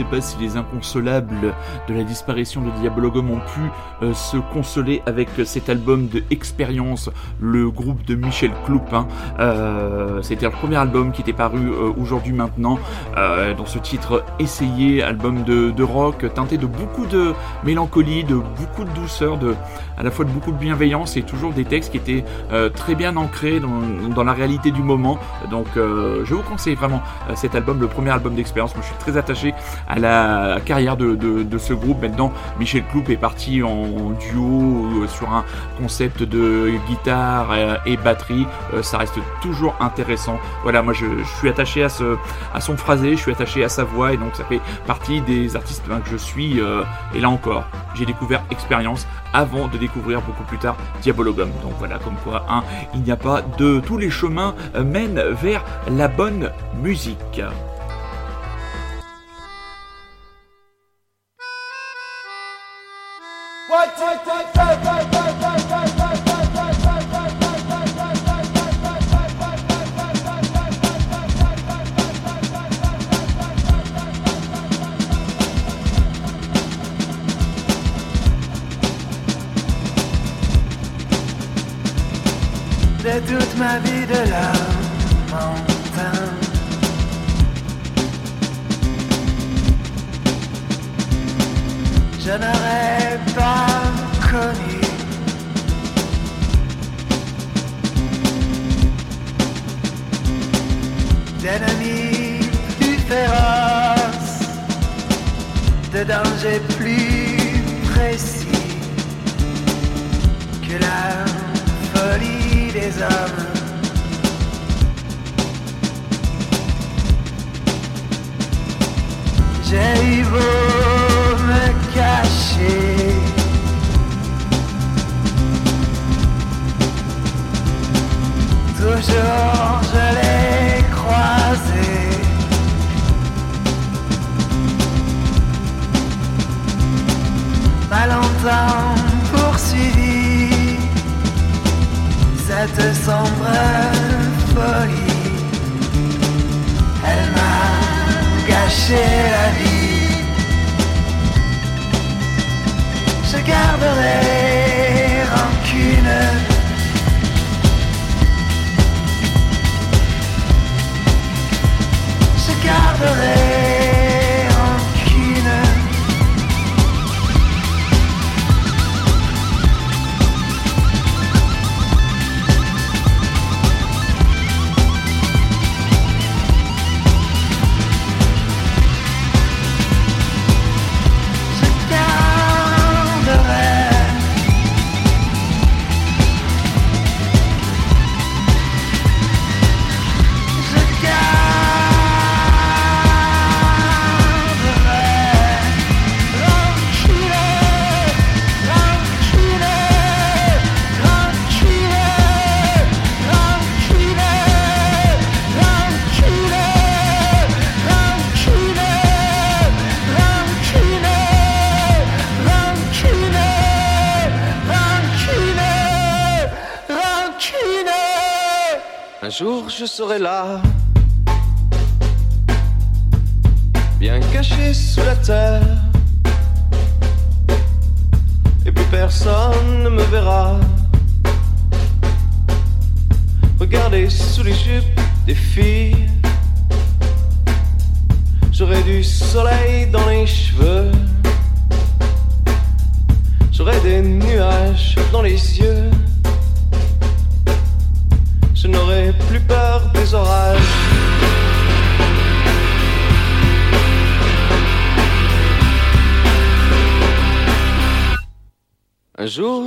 Pas si les inconsolables de la disparition de Diabologum ont pu euh, se consoler avec cet album de Expérience, le groupe de Michel Cloupin. Euh, C'était le premier album qui était paru euh, aujourd'hui maintenant, euh, dans ce titre Essayé, album de, de, rock teinté de beaucoup de mélancolie, de beaucoup de douceur, de, à la fois de beaucoup de bienveillance et toujours des textes qui étaient très bien ancrés dans, dans, la réalité du moment. Donc je vous conseille vraiment cet album, le premier album d'Expérience. Moi je suis très attaché à la carrière de, ce groupe. Maintenant, Michel Cloup est parti en, duo euh, sur un concept de guitare euh, et batterie. Euh, ça reste toujours intéressant. Voilà, moi je, suis attaché à, son phrasé, je suis attaché à sa voix et donc ça fait partie des artistes ben, que je suis. et là encore, j'ai découvert Expérience avant de découvrir beaucoup plus tard Diabologum. Donc voilà, comme quoi, hein, il n'y a pas de tous les chemins mènent vers la bonne musique. Toute ma vie de la montagne. Je n'aurais pas connu d'ennemis plus féroces, de dangers plus J'ai eu beau me cacher. Toujours je l'ai croisé. Pas cette sombre folie. Elle m'a gâché la vie. Je garderai rancune. Je garderai je serai là, bien caché sous la terre,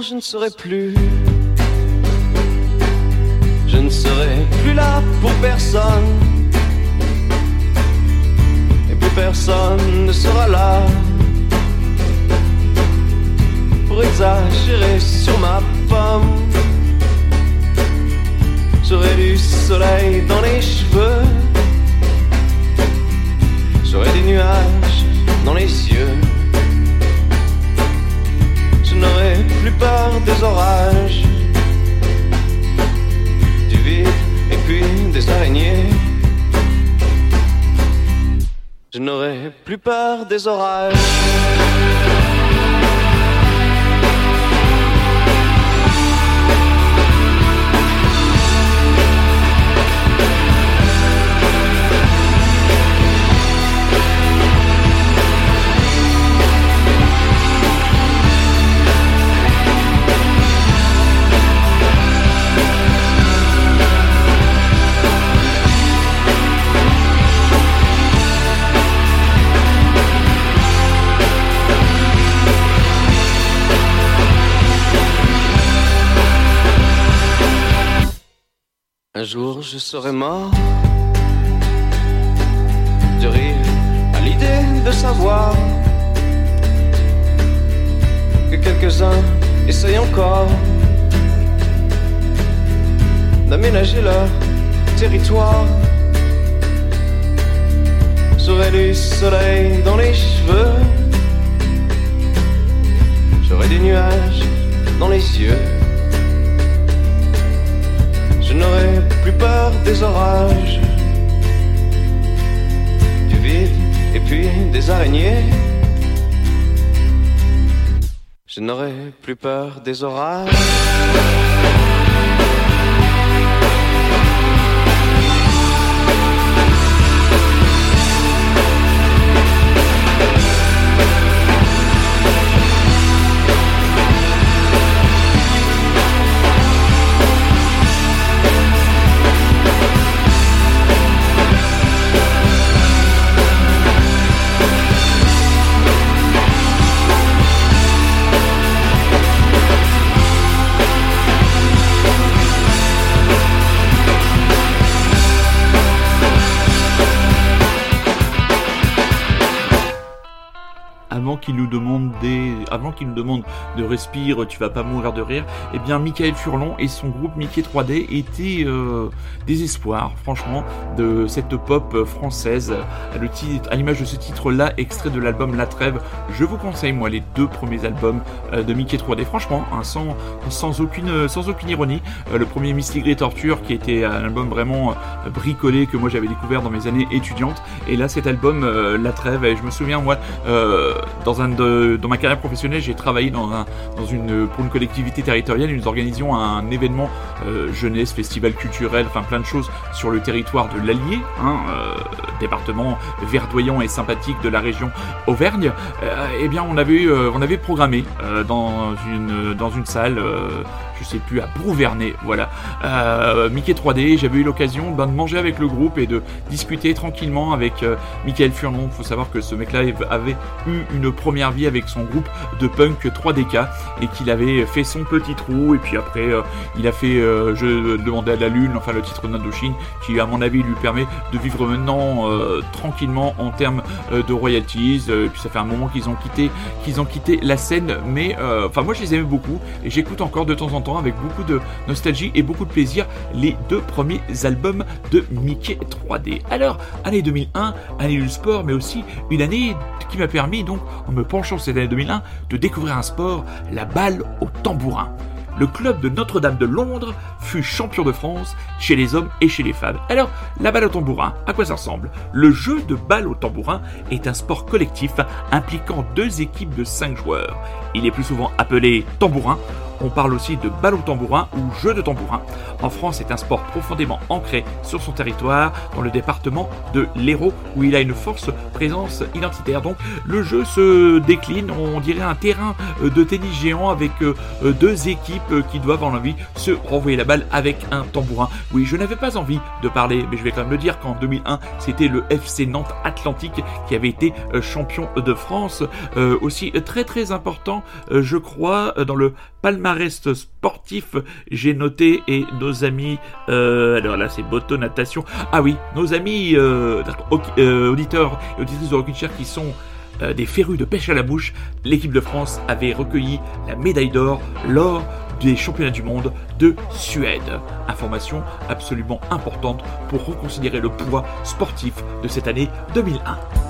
je ne serai plus. Je ne serai plus là pour personne. Et plus personne ne sera là pour exagérer sur ma pomme. J'aurai du soleil dans les cheveux. J'aurai des nuages dans les yeux. Plus peur des orages, du vide et puis des araignées. Je n'aurai plus peur des orages. Jour je serai mort de rire à l'idée de savoir que quelques-uns essayent encore d'aménager leur territoire. J'aurai du soleil dans les cheveux, j'aurai des nuages dans les yeux. Je n'aurai plus peur des orages, du vide et puis des araignées. Je n'aurai plus peur des orages. Qu'il nous demande qu'il nous demande de respire, tu vas pas mourir de rire, eh bien Michael Furlon et son groupe Mickey 3D étaient euh, des espoirs, franchement, de cette pop française. À l'image de ce titre-là, extrait de l'album La Trêve, je vous conseille moi les deux premiers albums euh, de Mickey 3D, franchement, hein, sans, sans aucune, sans aucune ironie. Euh, le premier Mystic Grey Torture, qui était un album vraiment euh, bricolé que moi j'avais découvert dans mes années étudiantes, et là cet album La Trêve, et je me souviens moi. Dans, un de, dans ma carrière professionnelle, j'ai travaillé dans, un, dans une, pour une collectivité territoriale. Nous organisions un événement euh, jeunesse, festival culturel, enfin plein de choses sur le territoire de l'Allier, hein, euh, département verdoyant et sympathique de la région Auvergne. Euh, eh bien, on avait, on avait programmé dans, une, dans une salle je sais plus, à Brouvernet, voilà. Euh, Mickey 3D, j'avais eu l'occasion ben, de manger avec le groupe et de discuter tranquillement avec euh, Michael Furlon. Faut savoir que ce mec-là avait eu une première vie avec son groupe de punk 3DK et qu'il avait fait son petit trou et puis après euh, il a fait euh, Je demandais à la lune, enfin le titre d'Indochine, qui à mon avis lui permet de vivre maintenant tranquillement en termes de royalties. Et puis ça fait un moment qu'ils ont quitté, qu'ils ont quitté la scène, mais enfin moi je les aimais beaucoup et j'écoute encore de temps en temps avec beaucoup de nostalgie et beaucoup de plaisir les deux premiers albums de Mickey 3D. Alors, année 2001, année du sport, mais aussi une année qui m'a permis, donc, en me penchant sur cette année 2001, de découvrir un sport, la balle au tambourin le club de Notre-Dame de Londres fut champion de France chez les hommes et chez les femmes. Alors, la balle au tambourin, à quoi ça ressemble? Le jeu de balle au tambourin est un sport collectif impliquant deux équipes de cinq joueurs. Il est plus souvent appelé tambourin. On parle aussi de balle au tambourin ou jeu de tambourin. En France, c'est un sport profondément ancré sur son territoire, dans le département de l'Hérault, où il a une forte présence identitaire. Donc, le jeu se décline, on dirait un terrain de tennis géant avec euh, deux équipes qui doivent en envie se renvoyer la avec un tambourin. Oui, je n'avais pas envie de parler, mais je vais quand même le dire qu'en 2001, c'était le FC Nantes Atlantique qui avait été euh, champion de France. Euh, aussi très très important, euh, je crois, euh, dans le palmarès sportif, j'ai noté et nos amis, euh, alors là c'est Boto Natation, ah oui, nos amis auditeurs et auditrices de Rockin' Chair qui sont des férus de pêche à la mouche, l'équipe de France avait recueilli la médaille d'or lors des championnats du monde de Suède. Information absolument importante pour reconsidérer le poids sportif de cette année 2001.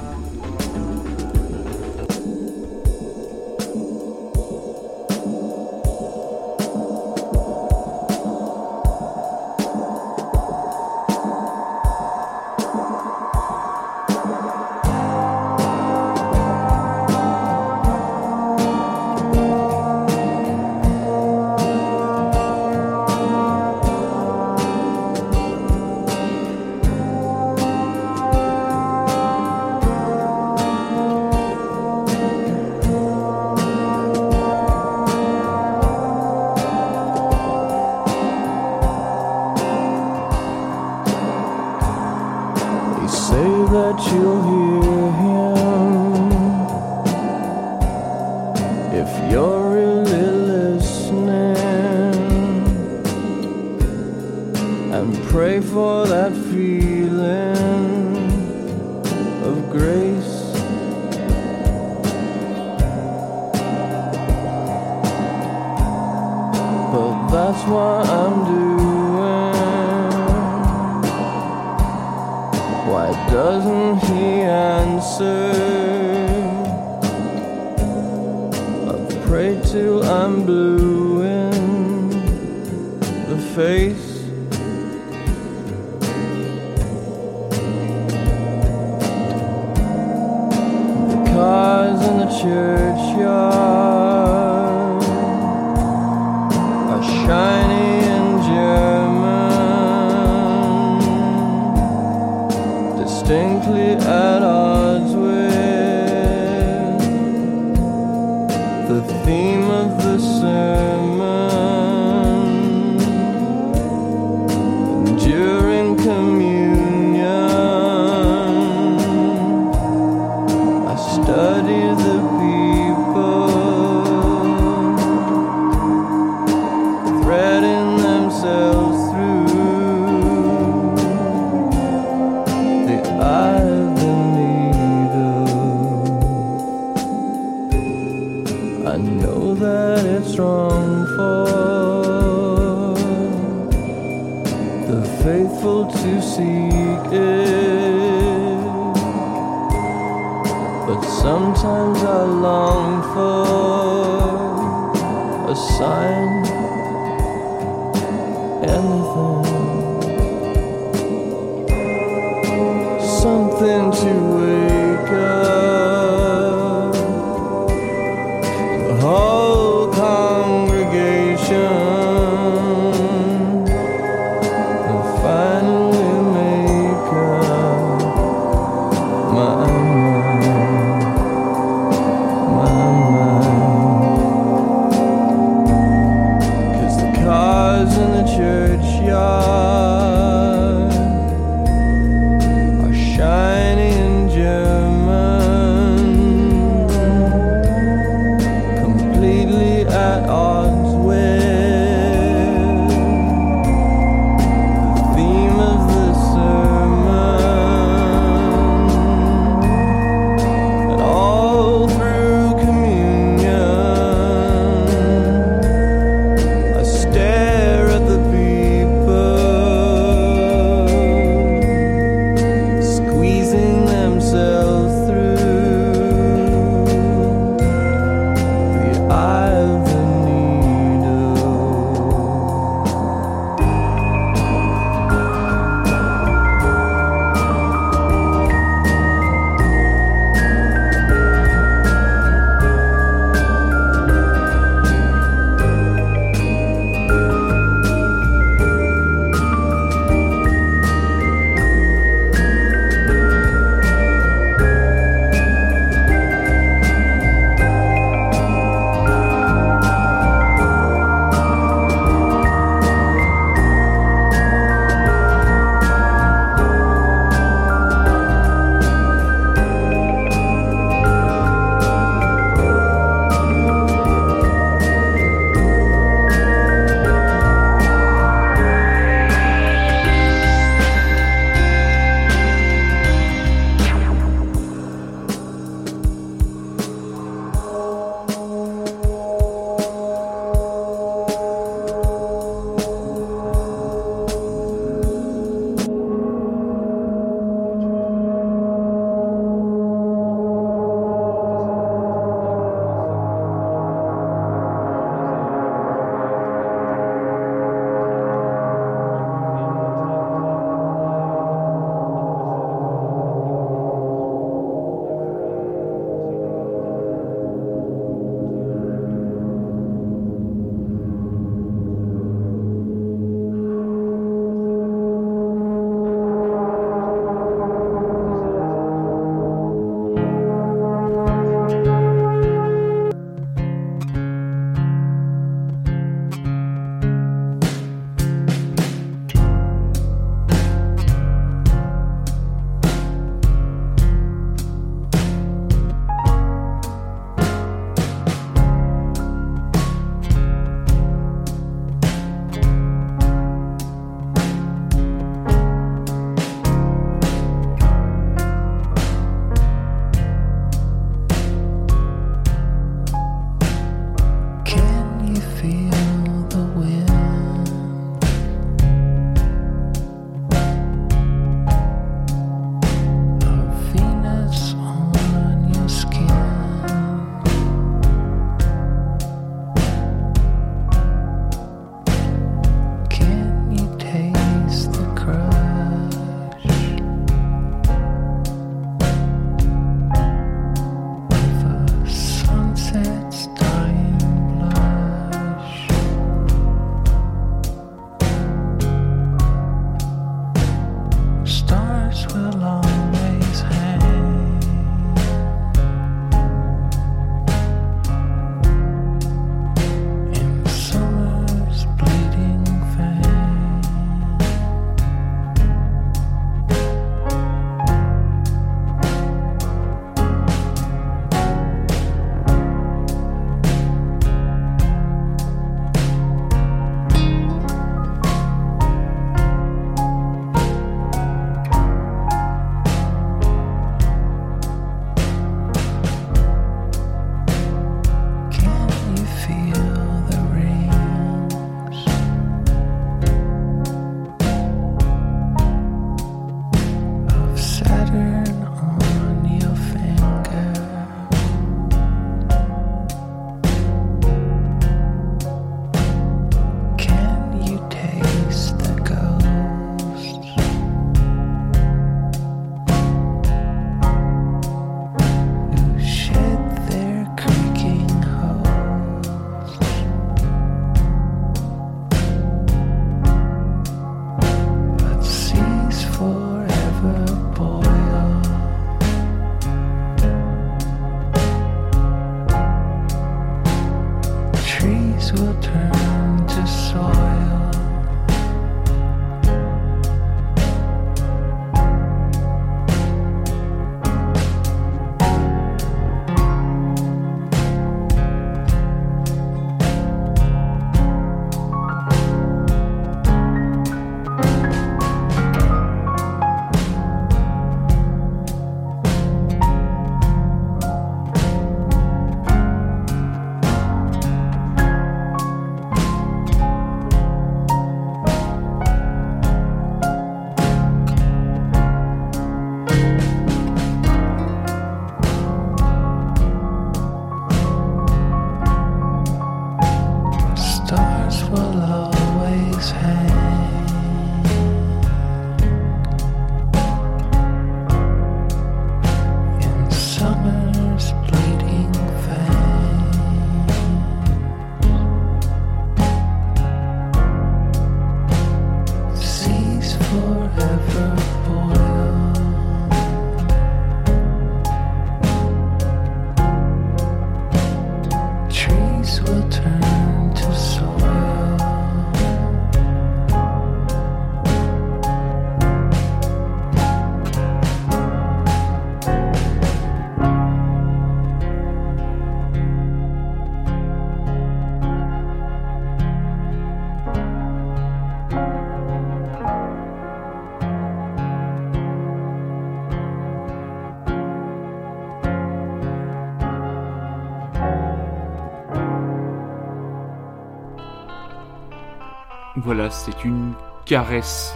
Voilà, c'est une caresse.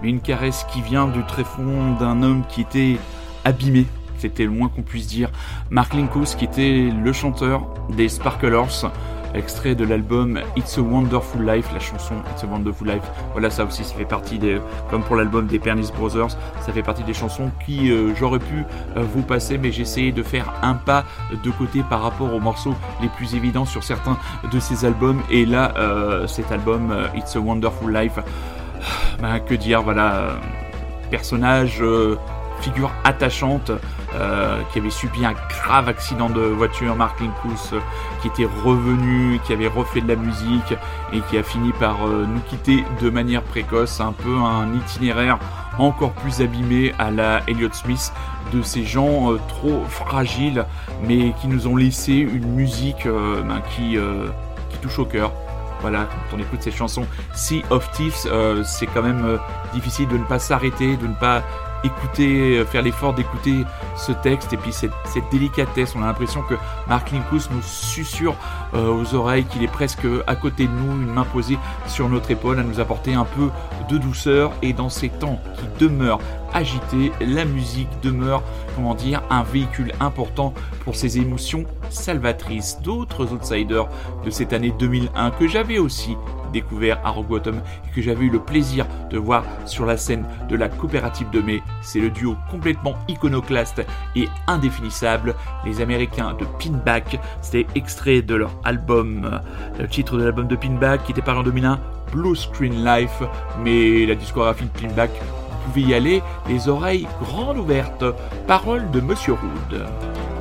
Mais une caresse qui vient du tréfonds d'un homme qui était abîmé. C'était le moins qu'on puisse dire. Mark Linkous, qui était le chanteur des Sparklers, extrait de l'album It's a Wonderful Life, la chanson It's a Wonderful Life. Voilà, ça aussi, ça fait partie des, comme pour l'album des Pernice Brothers, ça fait partie des chansons qui euh, j'aurais pu euh, vous passer, mais j'ai essayé de faire un pas de côté par rapport aux morceaux les plus évidents sur certains de ces albums. Et là, euh, cet album It's a Wonderful Life, ben, que dire, voilà, personnage, figure attachante, euh, qui avait subi un grave accident de voiture, Mark Linkous, euh, qui était revenu, qui avait refait de la musique et qui a fini par euh, nous quitter de manière précoce, un peu un itinéraire encore plus abîmé à la Elliott Smith de ces gens euh, trop fragiles mais qui nous ont laissé une musique ben, qui, touche au cœur. Voilà, quand on écoute ces chansons Sea of Thieves, c'est quand même difficile de ne pas s'arrêter, de ne pas écouter, euh, faire l'effort d'écouter ce texte et puis cette, délicatesse. On a l'impression que Mark Linkous nous susurre euh, aux oreilles qu'il est presque à côté de nous, une main posée sur notre épaule, à nous apporter un peu de douceur. Et dans ces temps qui demeurent agités, la musique demeure, comment dire, un véhicule important pour ces émotions salvatrices. D'autres outsiders de cette année 2001 que j'avais aussi découvert à Rock Bottom et que j'avais eu le plaisir de voir sur la scène de la coopérative de mai. C'est le duo complètement iconoclaste et indéfinissable, les Américains de Pinback. C'était extrait de leur album, euh, le titre de l'album de Pinback qui était paru en 2001, Blue Screen Life, mais la discographie de Pinback, pouvez y aller les oreilles grandes ouvertes. Parole de Monsieur Roud.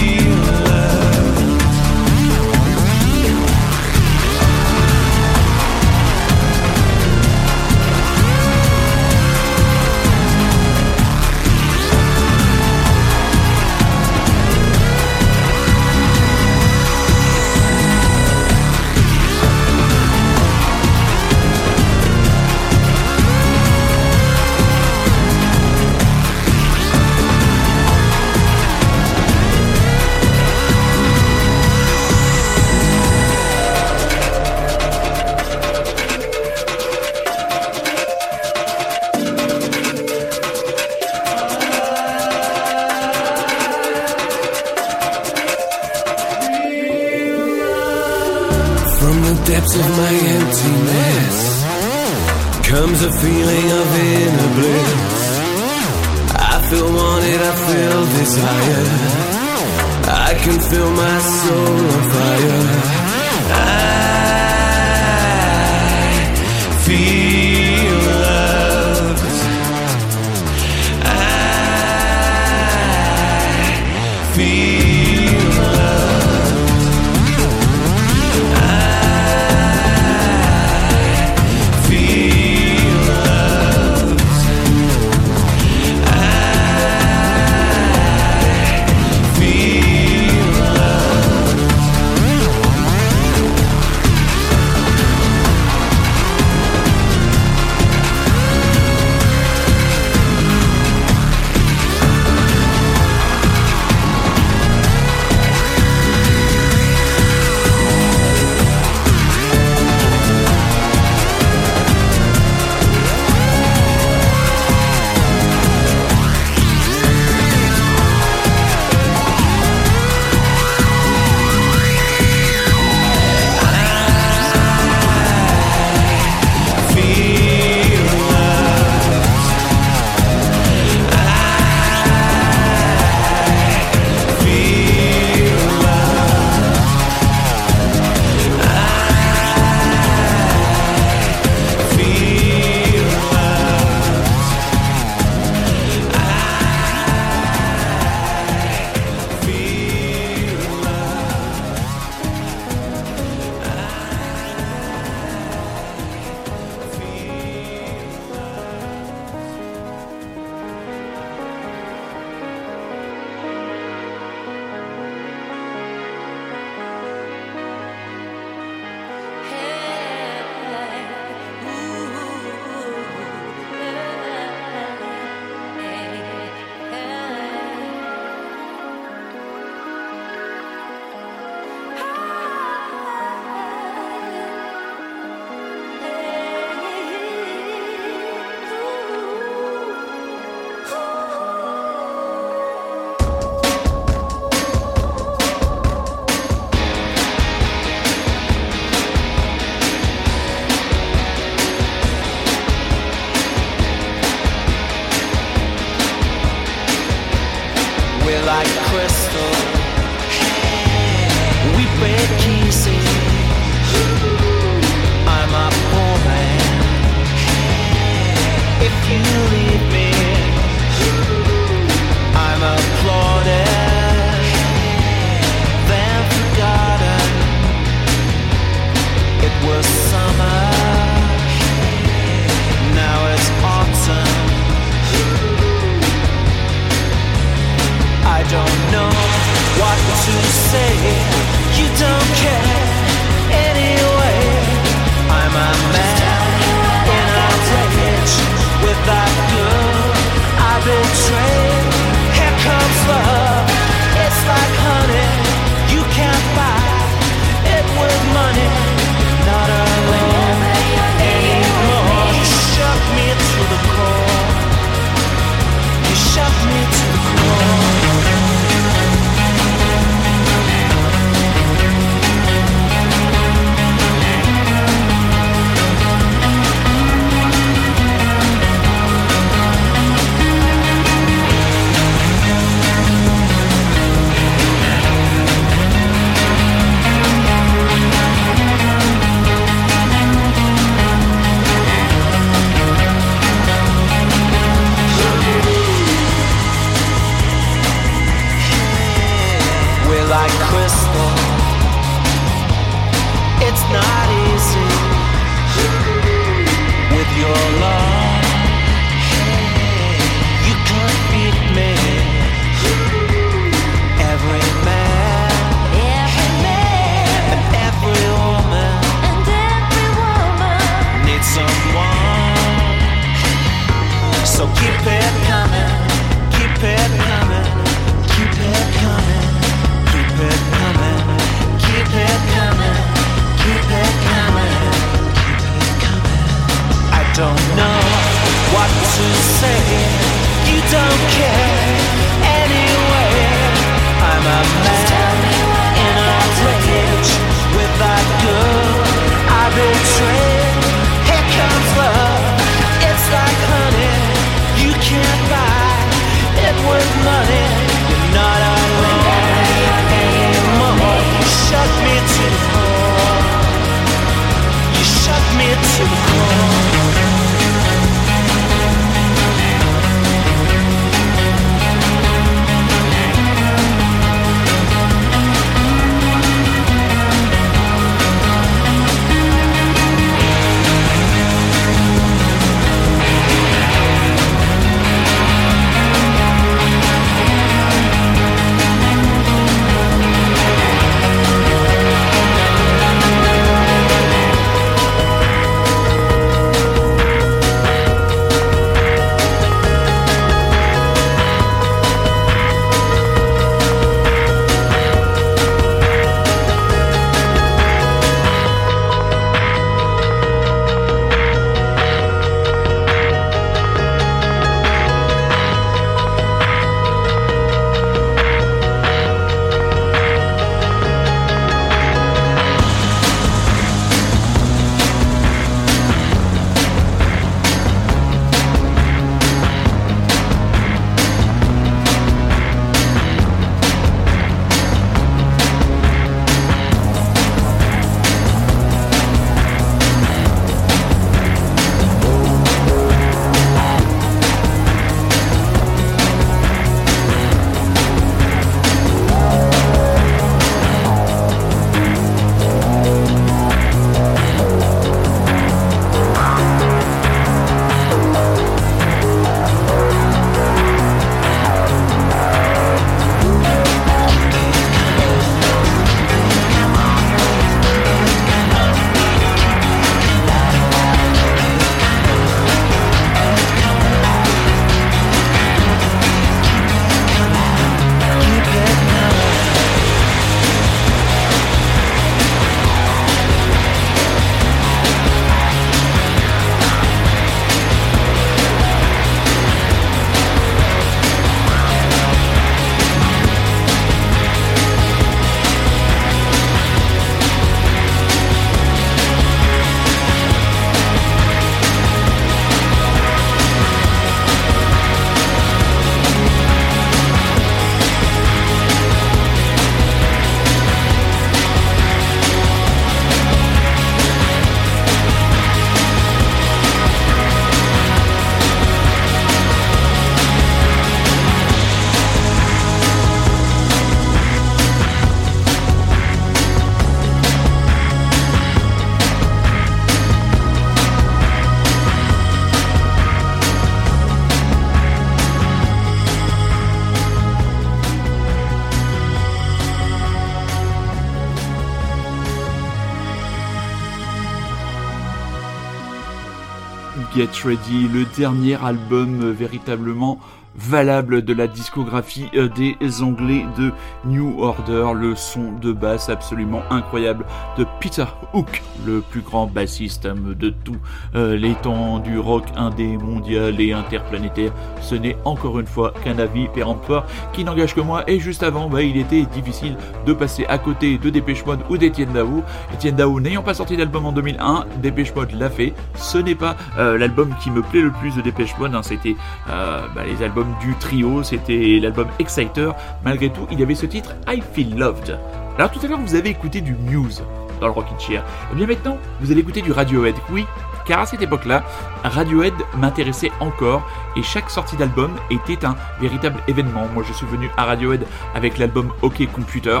Get Ready, le dernier album véritablement valable de la discographie euh, des Anglais de New Order, le son de basse absolument incroyable de Peter Hook, le plus grand bassiste euh, de tous les temps du rock indé mondial et interplanétaire. Ce n'est encore une fois qu'un avis péremptoire qui n'engage que moi. Et juste avant, bah, il était difficile de passer à côté de Dépêche Mode ou d'Etienne Dao. Etienne Dao n'ayant pas sorti d'album en 2001, Dépêche Mode l'a fait. Ce n'est pas l'album qui me plaît le plus de Dépêche Mode, hein. c'était bah, les albums du trio, c'était l'album Exciter. Malgré tout, il y avait ce titre I Feel Loved. Alors tout à l'heure, vous avez écouté du Muse dans le Rockin' Chair. Et eh bien maintenant, vous allez écouter du Radiohead. Oui, car à cette époque-là, Radiohead m'intéressait encore et chaque sortie d'album était un véritable événement. Moi, je suis venu à Radiohead avec l'album OK Computer,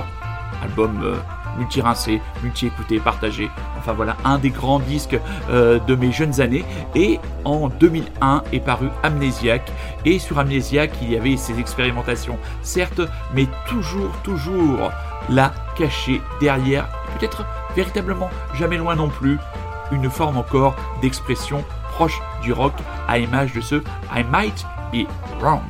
album euh, multi-rincé, multi-écouté, partagé. Enfin voilà, un des grands disques euh, de mes jeunes années. Et en 2001 est paru Amnésiaque. Et sur Amnésiaque, il y avait ces expérimentations, certes, mais toujours, toujours là, caché derrière, peut-être véritablement jamais loin non plus, une forme encore d'expression proche du rock à image de ce I might be wrong.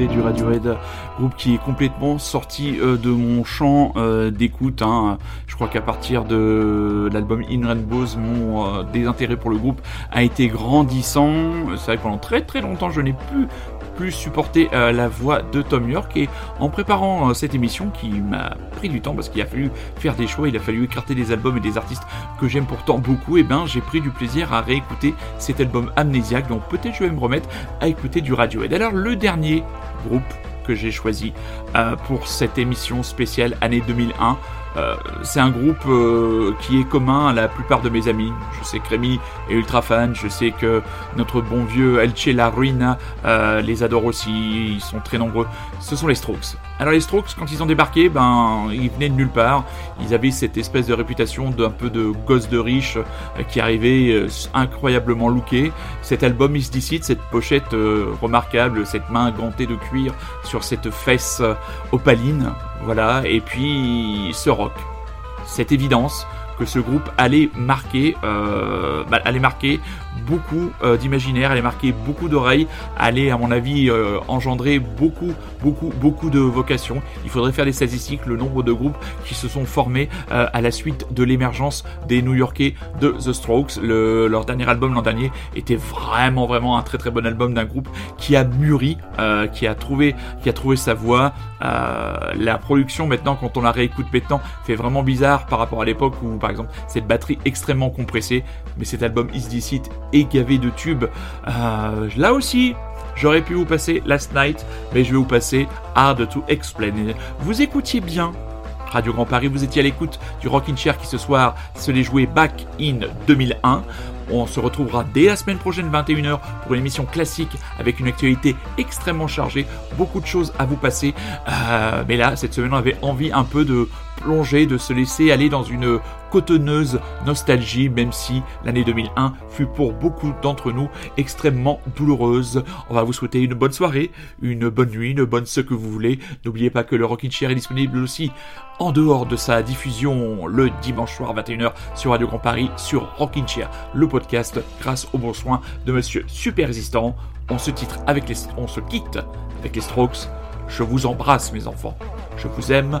Réécouter du Radiohead, groupe qui est complètement sorti euh, de mon champ euh, d'écoute. Hein. Je crois qu'à partir de l'album In Rainbows, mon euh, désintérêt pour le groupe a été grandissant. C'est vrai que pendant très très longtemps, je n'ai plus plus supporter euh, la voix de Tom York et en préparant euh, cette émission qui m'a pris du temps parce qu'il a fallu faire des choix, il a fallu écarter des albums et des artistes que j'aime pourtant beaucoup, et ben j'ai pris du plaisir à réécouter cet album amnésiaque donc peut-être je vais me remettre à écouter du Radiohead. Alors le dernier groupe que j'ai choisi euh, pour cette émission spéciale année 2001 euh, c'est un groupe euh, qui est commun à la plupart de mes amis. Je sais que Rémi est ultra fan, je sais que notre bon vieux Elche La Ruina euh, les adore aussi, ils sont très nombreux. Ce sont les Strokes. Alors les Strokes, quand ils ont débarqué, ben ils venaient de nulle part. Ils avaient cette espèce de réputation d'un peu de gosse de riche qui arrivait incroyablement looké. Cet album Is This cette pochette remarquable, cette main gantée de cuir sur cette fesse opaline, voilà, et puis ce rock. Cette évidence que ce groupe allait marquer, euh, bah, allait marquer beaucoup euh, d'imaginaire, allait marquer beaucoup d'oreilles, allait à mon avis euh, engendrer beaucoup, beaucoup, beaucoup de vocations. Il faudrait faire des statistiques, le nombre de groupes qui se sont formés euh, à la suite de l'émergence des New-Yorkais de The Strokes. Le, leur dernier album l'an dernier était vraiment, vraiment un très très bon album d'un groupe qui a mûri, euh, qui a trouvé, qui a trouvé sa voix. Euh, la production maintenant, quand on la réécoute maintenant, fait vraiment bizarre par rapport à l'époque où, par exemple, cette batterie extrêmement compressée, mais cet album Is This It est gavé de tubes. Euh, là aussi, j'aurais pu vous passer Last Night, mais je vais vous passer Hard to Explain. Vous écoutiez bien Radio Grand Paris, vous étiez à l'écoute du Rockin' Chair qui ce soir se l'est joué Back in 2001. On se retrouvera dès la semaine prochaine 21h pour une émission classique avec une actualité extrêmement chargée, beaucoup de choses à vous passer. Euh, mais là, cette semaine, on avait envie un peu de plonger, de se laisser aller dans une cotonneuse nostalgie, même si l'année 2001 fut pour beaucoup d'entre nous extrêmement douloureuse. On va vous souhaiter une bonne soirée, une bonne nuit, une bonne ce que vous voulez. N'oubliez pas que le Rockin' Chair est disponible aussi en dehors de sa diffusion le dimanche soir 21h sur Radio Grand Paris sur Rockin' Chair, le podcast grâce au bon soin de monsieur Super Résistant. On se titre avec les, on se quitte avec les Strokes. Je vous embrasse mes enfants. Je vous aime.